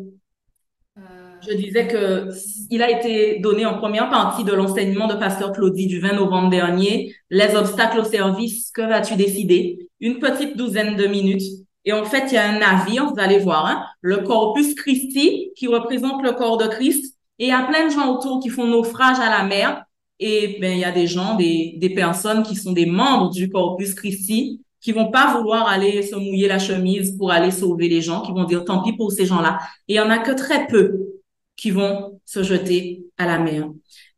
A: je disais que il a été donné en première partie de l'enseignement de Pasteur Claudie du 20 novembre dernier. Les obstacles au service, que vas-tu décider? Une petite douzaine de minutes. Et en fait, il y a un navire, vous allez voir, hein, le Corpus Christi, qui représente le corps de Christ. Et il y a plein de gens autour qui font naufrage à la mer. Et ben, il y a des gens, des, des personnes qui sont des membres du Corpus Christi, qui vont pas vouloir aller se mouiller la chemise pour aller sauver les gens, qui vont dire tant pis pour ces gens-là. Et il y en a que très peu qui vont se jeter à la mer.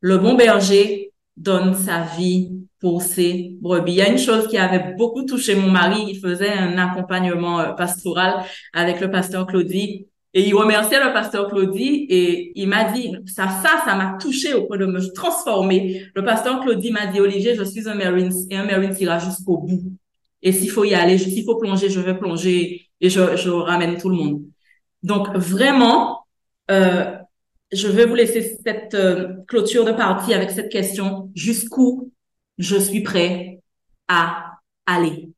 A: Le bon berger donne sa vie pour ses brebis. Il y a une chose qui avait beaucoup touché mon mari. Il faisait un accompagnement euh, pastoral avec le pasteur Claudie et il remerciait le pasteur Claudie et il m'a dit, ça, ça, ça m'a touché au point de me transformer. Le pasteur Claudie m'a dit, Olivier, je suis un Marine et un Marine ira jusqu'au bout. Et s'il faut y aller, s'il faut plonger, je vais plonger et je, je ramène tout le monde. Donc vraiment, euh, je vais vous laisser cette euh, clôture de partie avec cette question. Jusqu'où je suis prêt à aller?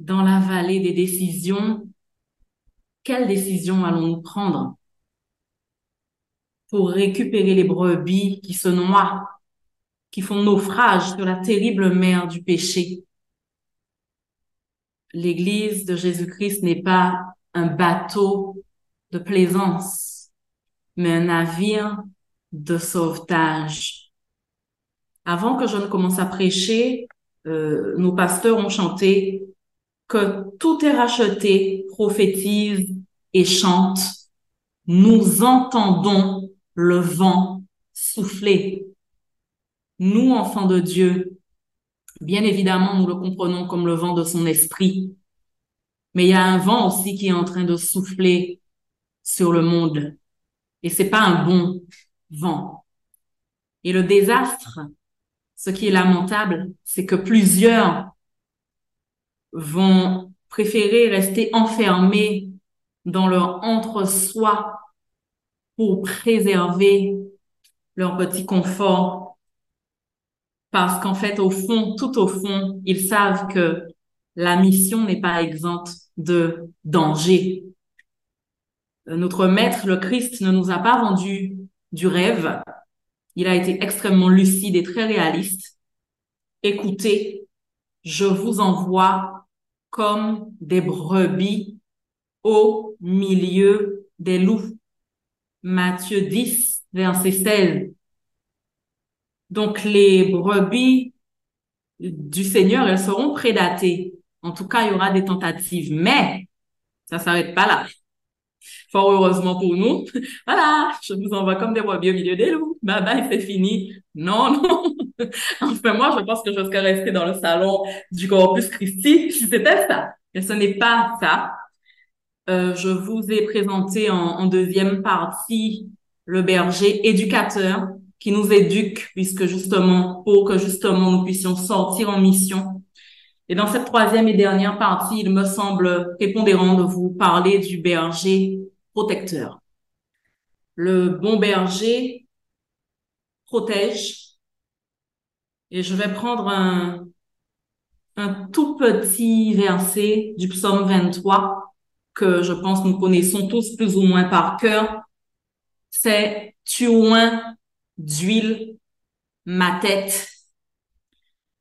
A: dans la vallée des décisions, quelles décisions allons-nous prendre pour récupérer les brebis qui se noient, qui font naufrage sur la terrible mer du péché? L'Église de Jésus-Christ n'est pas un bateau de plaisance, mais un navire de sauvetage. Avant que je ne commence à prêcher, euh, nos pasteurs ont chanté que tout est racheté, prophétise et chante. Nous entendons le vent souffler. Nous, enfants de Dieu, bien évidemment, nous le comprenons comme le vent de son esprit. Mais il y a un vent aussi qui est en train de souffler sur le monde. Et c'est pas un bon vent. Et le désastre, ce qui est lamentable, c'est que plusieurs vont préférer rester enfermés dans leur entre-soi pour préserver leur petit confort. Parce qu'en fait, au fond, tout au fond, ils savent que la mission n'est pas exempte de danger. Notre maître, le Christ, ne nous a pas vendu du rêve. Il a été extrêmement lucide et très réaliste. Écoutez, je vous envoie comme des brebis au milieu des loups. Matthieu 10, verset 16. Donc les brebis du Seigneur, elles seront prédatées. En tout cas, il y aura des tentatives, mais ça s'arrête pas là. Fort heureusement pour nous. Voilà, je vous envoie comme des brebis au milieu des loups. Bye bye, c'est fini. Non, non. enfin, moi, je pense que je serais restée dans le salon du Corpus Christi si c'était ça. Mais ce n'est pas ça. Euh, je vous ai présenté en, en deuxième partie le berger éducateur qui nous éduque puisque justement, pour que justement nous puissions sortir en mission. Et dans cette troisième et dernière partie, il me semble prépondérant de vous parler du berger protecteur. Le bon berger protège. Et je vais prendre un, un tout petit verset du psaume 23 que je pense nous connaissons tous plus ou moins par cœur. C'est tu oins d'huile ma tête.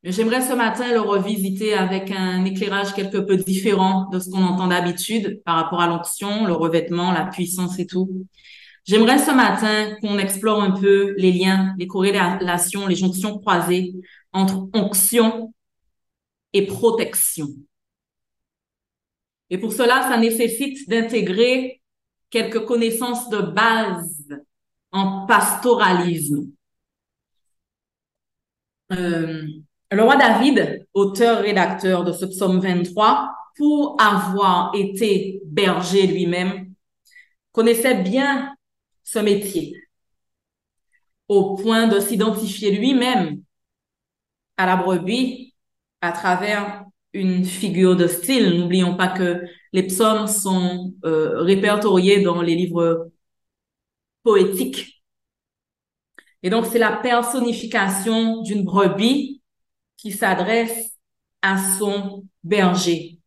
A: J'aimerais ce matin le revisiter avec un éclairage quelque peu différent de ce qu'on entend d'habitude par rapport à l'onction, le revêtement, la puissance et tout. J'aimerais ce matin qu'on explore un peu les liens, les corrélations, les jonctions croisées entre onction et protection. Et pour cela, ça nécessite d'intégrer quelques connaissances de base en pastoralisme. Euh, le roi David, auteur-rédacteur de ce psaume 23, pour avoir été berger lui-même, connaissait bien ce métier, au point de s'identifier lui-même à la brebis à travers une figure de style. N'oublions pas que les psaumes sont euh, répertoriés dans les livres poétiques. Et donc, c'est la personnification d'une brebis qui s'adresse à son berger.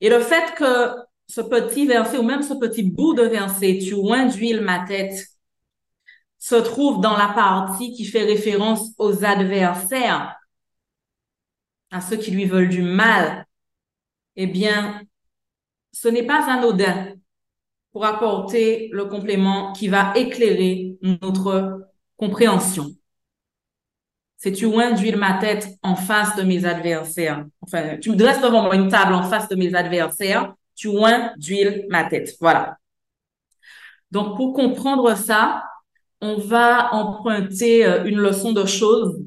A: Et le fait que ce petit verset ou même ce petit bout de verset, tu oins d'huile ma tête, se trouve dans la partie qui fait référence aux adversaires, à ceux qui lui veulent du mal, eh bien, ce n'est pas anodin pour apporter le complément qui va éclairer notre compréhension. C'est tu oins d'huile ma tête en face de mes adversaires? Enfin, tu me dresses devant moi une table en face de mes adversaires tu oins d'huile ma tête. Voilà. Donc, pour comprendre ça, on va emprunter euh, une leçon de choses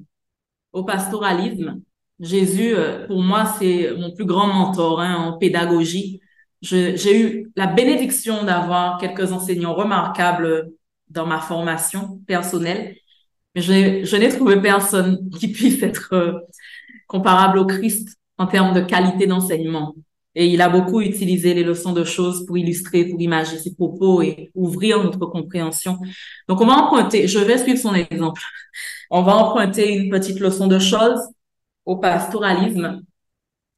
A: au pastoralisme. Jésus, euh, pour moi, c'est mon plus grand mentor hein, en pédagogie. J'ai eu la bénédiction d'avoir quelques enseignants remarquables dans ma formation personnelle, mais je n'ai trouvé personne qui puisse être euh, comparable au Christ en termes de qualité d'enseignement. Et il a beaucoup utilisé les leçons de choses pour illustrer, pour imager ses propos et ouvrir notre compréhension. Donc, on va emprunter, je vais suivre son exemple. On va emprunter une petite leçon de choses au pastoralisme.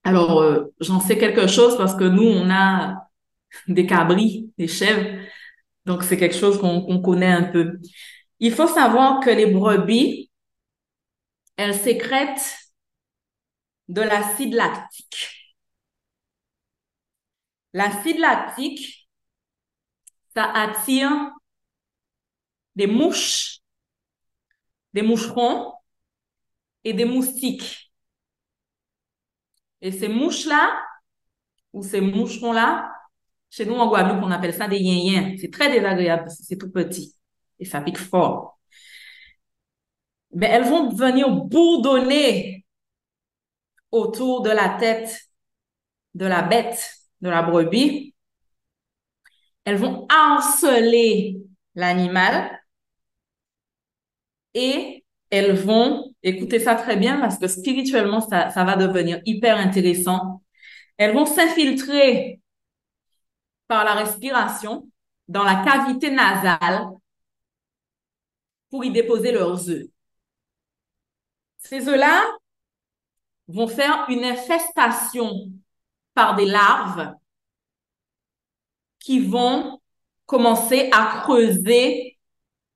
A: Alors, euh, j'en sais quelque chose parce que nous, on a des cabris, des chèvres. Donc, c'est quelque chose qu'on connaît un peu. Il faut savoir que les brebis, elles sécrètent de l'acide lactique. L'acide lactique, ça attire des mouches, des moucherons et des moustiques. Et ces mouches-là, ou ces moucherons-là, chez nous en Guadeloupe, on appelle ça des yin C'est très désagréable c'est tout petit et ça pique fort. Mais elles vont venir bourdonner autour de la tête de la bête, de la brebis. Elles vont harceler l'animal et elles vont, écoutez ça très bien parce que spirituellement, ça, ça va devenir hyper intéressant. Elles vont s'infiltrer par la respiration dans la cavité nasale pour y déposer leurs œufs. Ces œufs-là vont faire une infestation par des larves qui vont commencer à creuser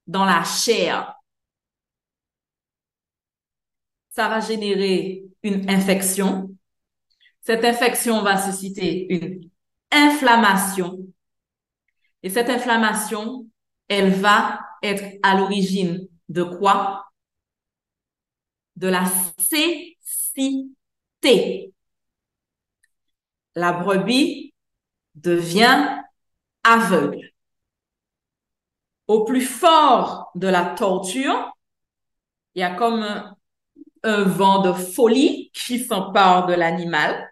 A: dans la chair. Ça va générer une infection. Cette infection va susciter une inflammation. Et cette inflammation, elle va être à l'origine de quoi? De la cécité. La brebis devient aveugle. Au plus fort de la torture, il y a comme un, un vent de folie qui s'empare de l'animal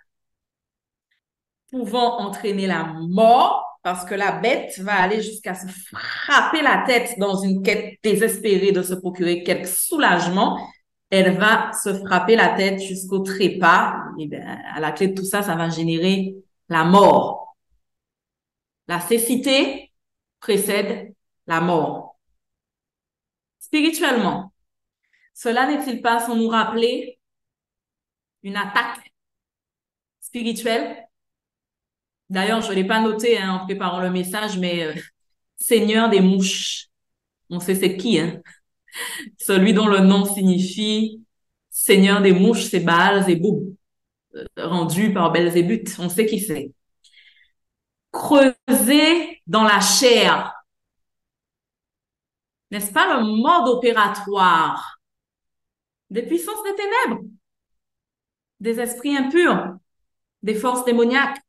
A: pouvant entraîner la mort parce que la bête va aller jusqu'à se frapper la tête dans une quête désespérée de se procurer quelque soulagement. Elle va se frapper la tête jusqu'au trépas. Et bien, à la clé de tout ça, ça va générer la mort. La cécité précède la mort. Spirituellement, cela n'est-il pas sans nous rappeler une attaque spirituelle? D'ailleurs, je ne l'ai pas noté hein, en préparant le message, mais euh, Seigneur des mouches. On sait c'est qui, hein? Celui dont le nom signifie Seigneur des mouches, c'est Baal Zébou, euh, rendu par Belzébuth. On sait qui c'est. Creuser dans la chair. N'est-ce pas le mode opératoire des puissances des ténèbres, des esprits impurs, des forces démoniaques?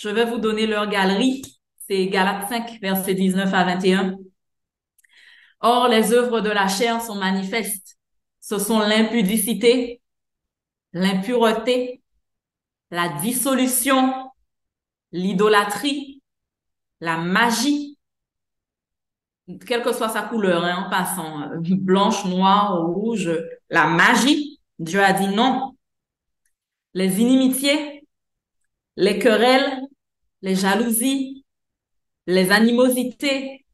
A: Je vais vous donner leur galerie. C'est Galates 5, versets 19 à 21. Or, les œuvres de la chair sont manifestes. Ce sont l'impudicité, l'impureté, la dissolution, l'idolâtrie, la magie, quelle que soit sa couleur, hein, en passant, euh, blanche, noire, rouge, la magie, Dieu a dit non. Les inimitiés, les querelles, les jalousies, les animosités,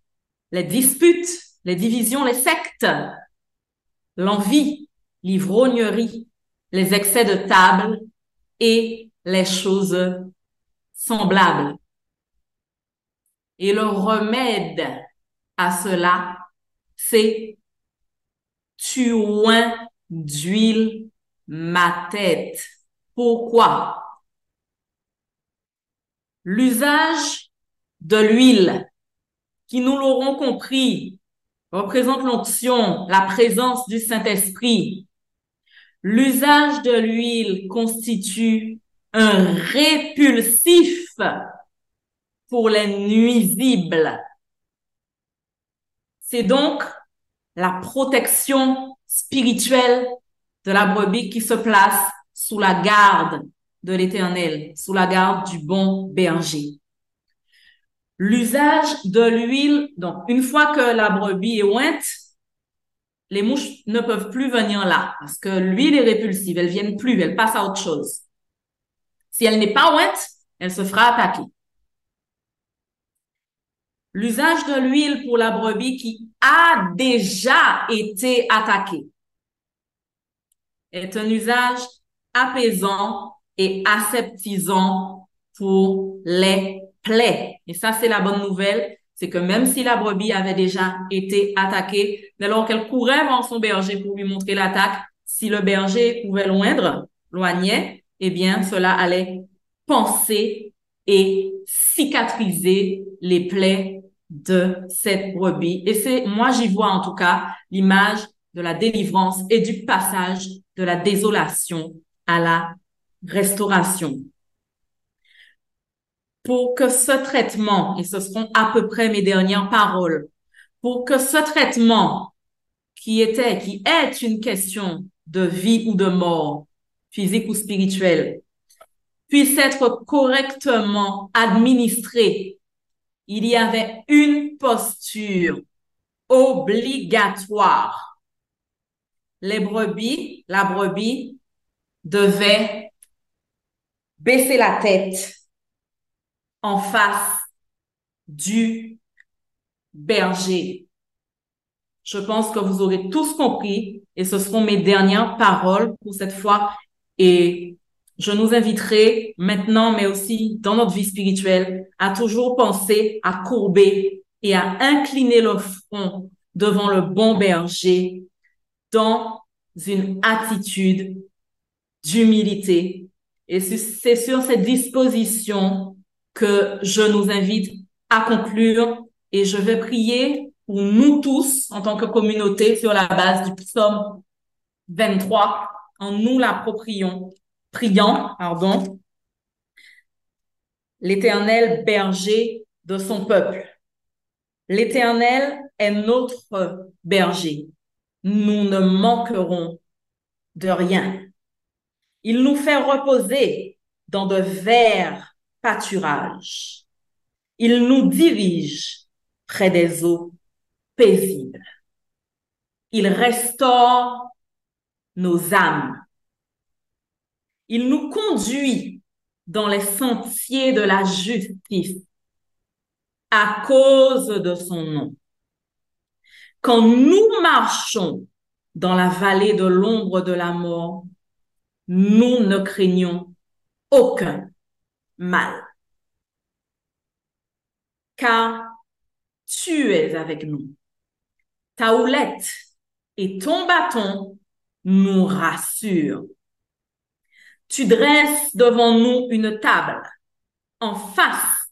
A: les disputes, les divisions, les sectes, l'envie, l'ivrognerie, les excès de table et les choses semblables. Et le remède à cela, c'est tu d'huile ma tête. Pourquoi? L'usage de l'huile, qui nous l'aurons compris, représente l'onction, la présence du Saint-Esprit. L'usage de l'huile constitue un répulsif pour les nuisibles. C'est donc la protection spirituelle de la brebis qui se place sous la garde de l'Éternel, sous la garde du bon berger. L'usage de l'huile, donc une fois que la brebis est ointe, les mouches ne peuvent plus venir là parce que l'huile est répulsive, elles viennent plus, elles passent à autre chose. Si elle n'est pas ointe, elle se fera attaquer. L'usage de l'huile pour la brebis qui a déjà été attaquée est un usage apaisant et aseptisant pour les plaies. Et ça, c'est la bonne nouvelle, c'est que même si la brebis avait déjà été attaquée, dès lors qu'elle courait vers son berger pour lui montrer l'attaque, si le berger pouvait loindre, loignait, eh bien, cela allait penser et cicatriser les plaies de cette brebis. Et c'est, moi, j'y vois en tout cas l'image de la délivrance et du passage de la désolation à la restauration. Pour que ce traitement, et ce seront à peu près mes dernières paroles, pour que ce traitement qui était, qui est une question de vie ou de mort, physique ou spirituelle, puisse être correctement administré, il y avait une posture obligatoire. Les brebis, la brebis devait baisser la tête en face du berger. Je pense que vous aurez tous compris et ce seront mes dernières paroles pour cette fois. Et je nous inviterai maintenant, mais aussi dans notre vie spirituelle, à toujours penser à courber et à incliner le front devant le bon berger dans une attitude d'humilité. Et c'est sur cette disposition que je nous invite à conclure et je vais prier pour nous tous en tant que communauté sur la base du psaume 23 en nous l'approprions priant, pardon, l'Éternel berger de son peuple. L'Éternel est notre berger. Nous ne manquerons de rien. Il nous fait reposer dans de verts pâturages. Il nous dirige près des eaux paisibles. Il restaure nos âmes. Il nous conduit dans les sentiers de la justice à cause de son nom. Quand nous marchons dans la vallée de l'ombre de la mort, nous ne craignons aucun mal. Car tu es avec nous. Ta houlette et ton bâton nous rassurent. Tu dresses devant nous une table en face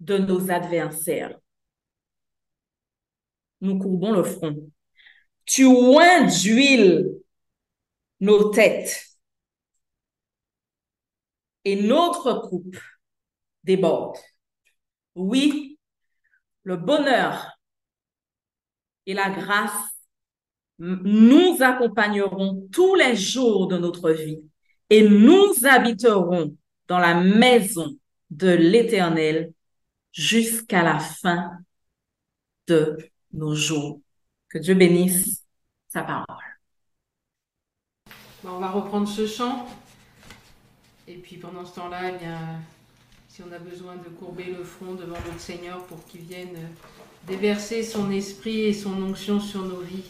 A: de nos adversaires. Nous courbons le front. Tu oins d'huile nos têtes et notre coupe déborde. Oui, le bonheur et la grâce nous accompagnerons tous les jours de notre vie et nous habiterons dans la maison de l'Éternel jusqu'à la fin de nos jours. Que Dieu bénisse sa parole.
F: On va reprendre ce chant. Et puis pendant ce temps-là, eh si on a besoin de courber le front devant notre Seigneur pour qu'il vienne déverser son esprit et son onction sur nos vies,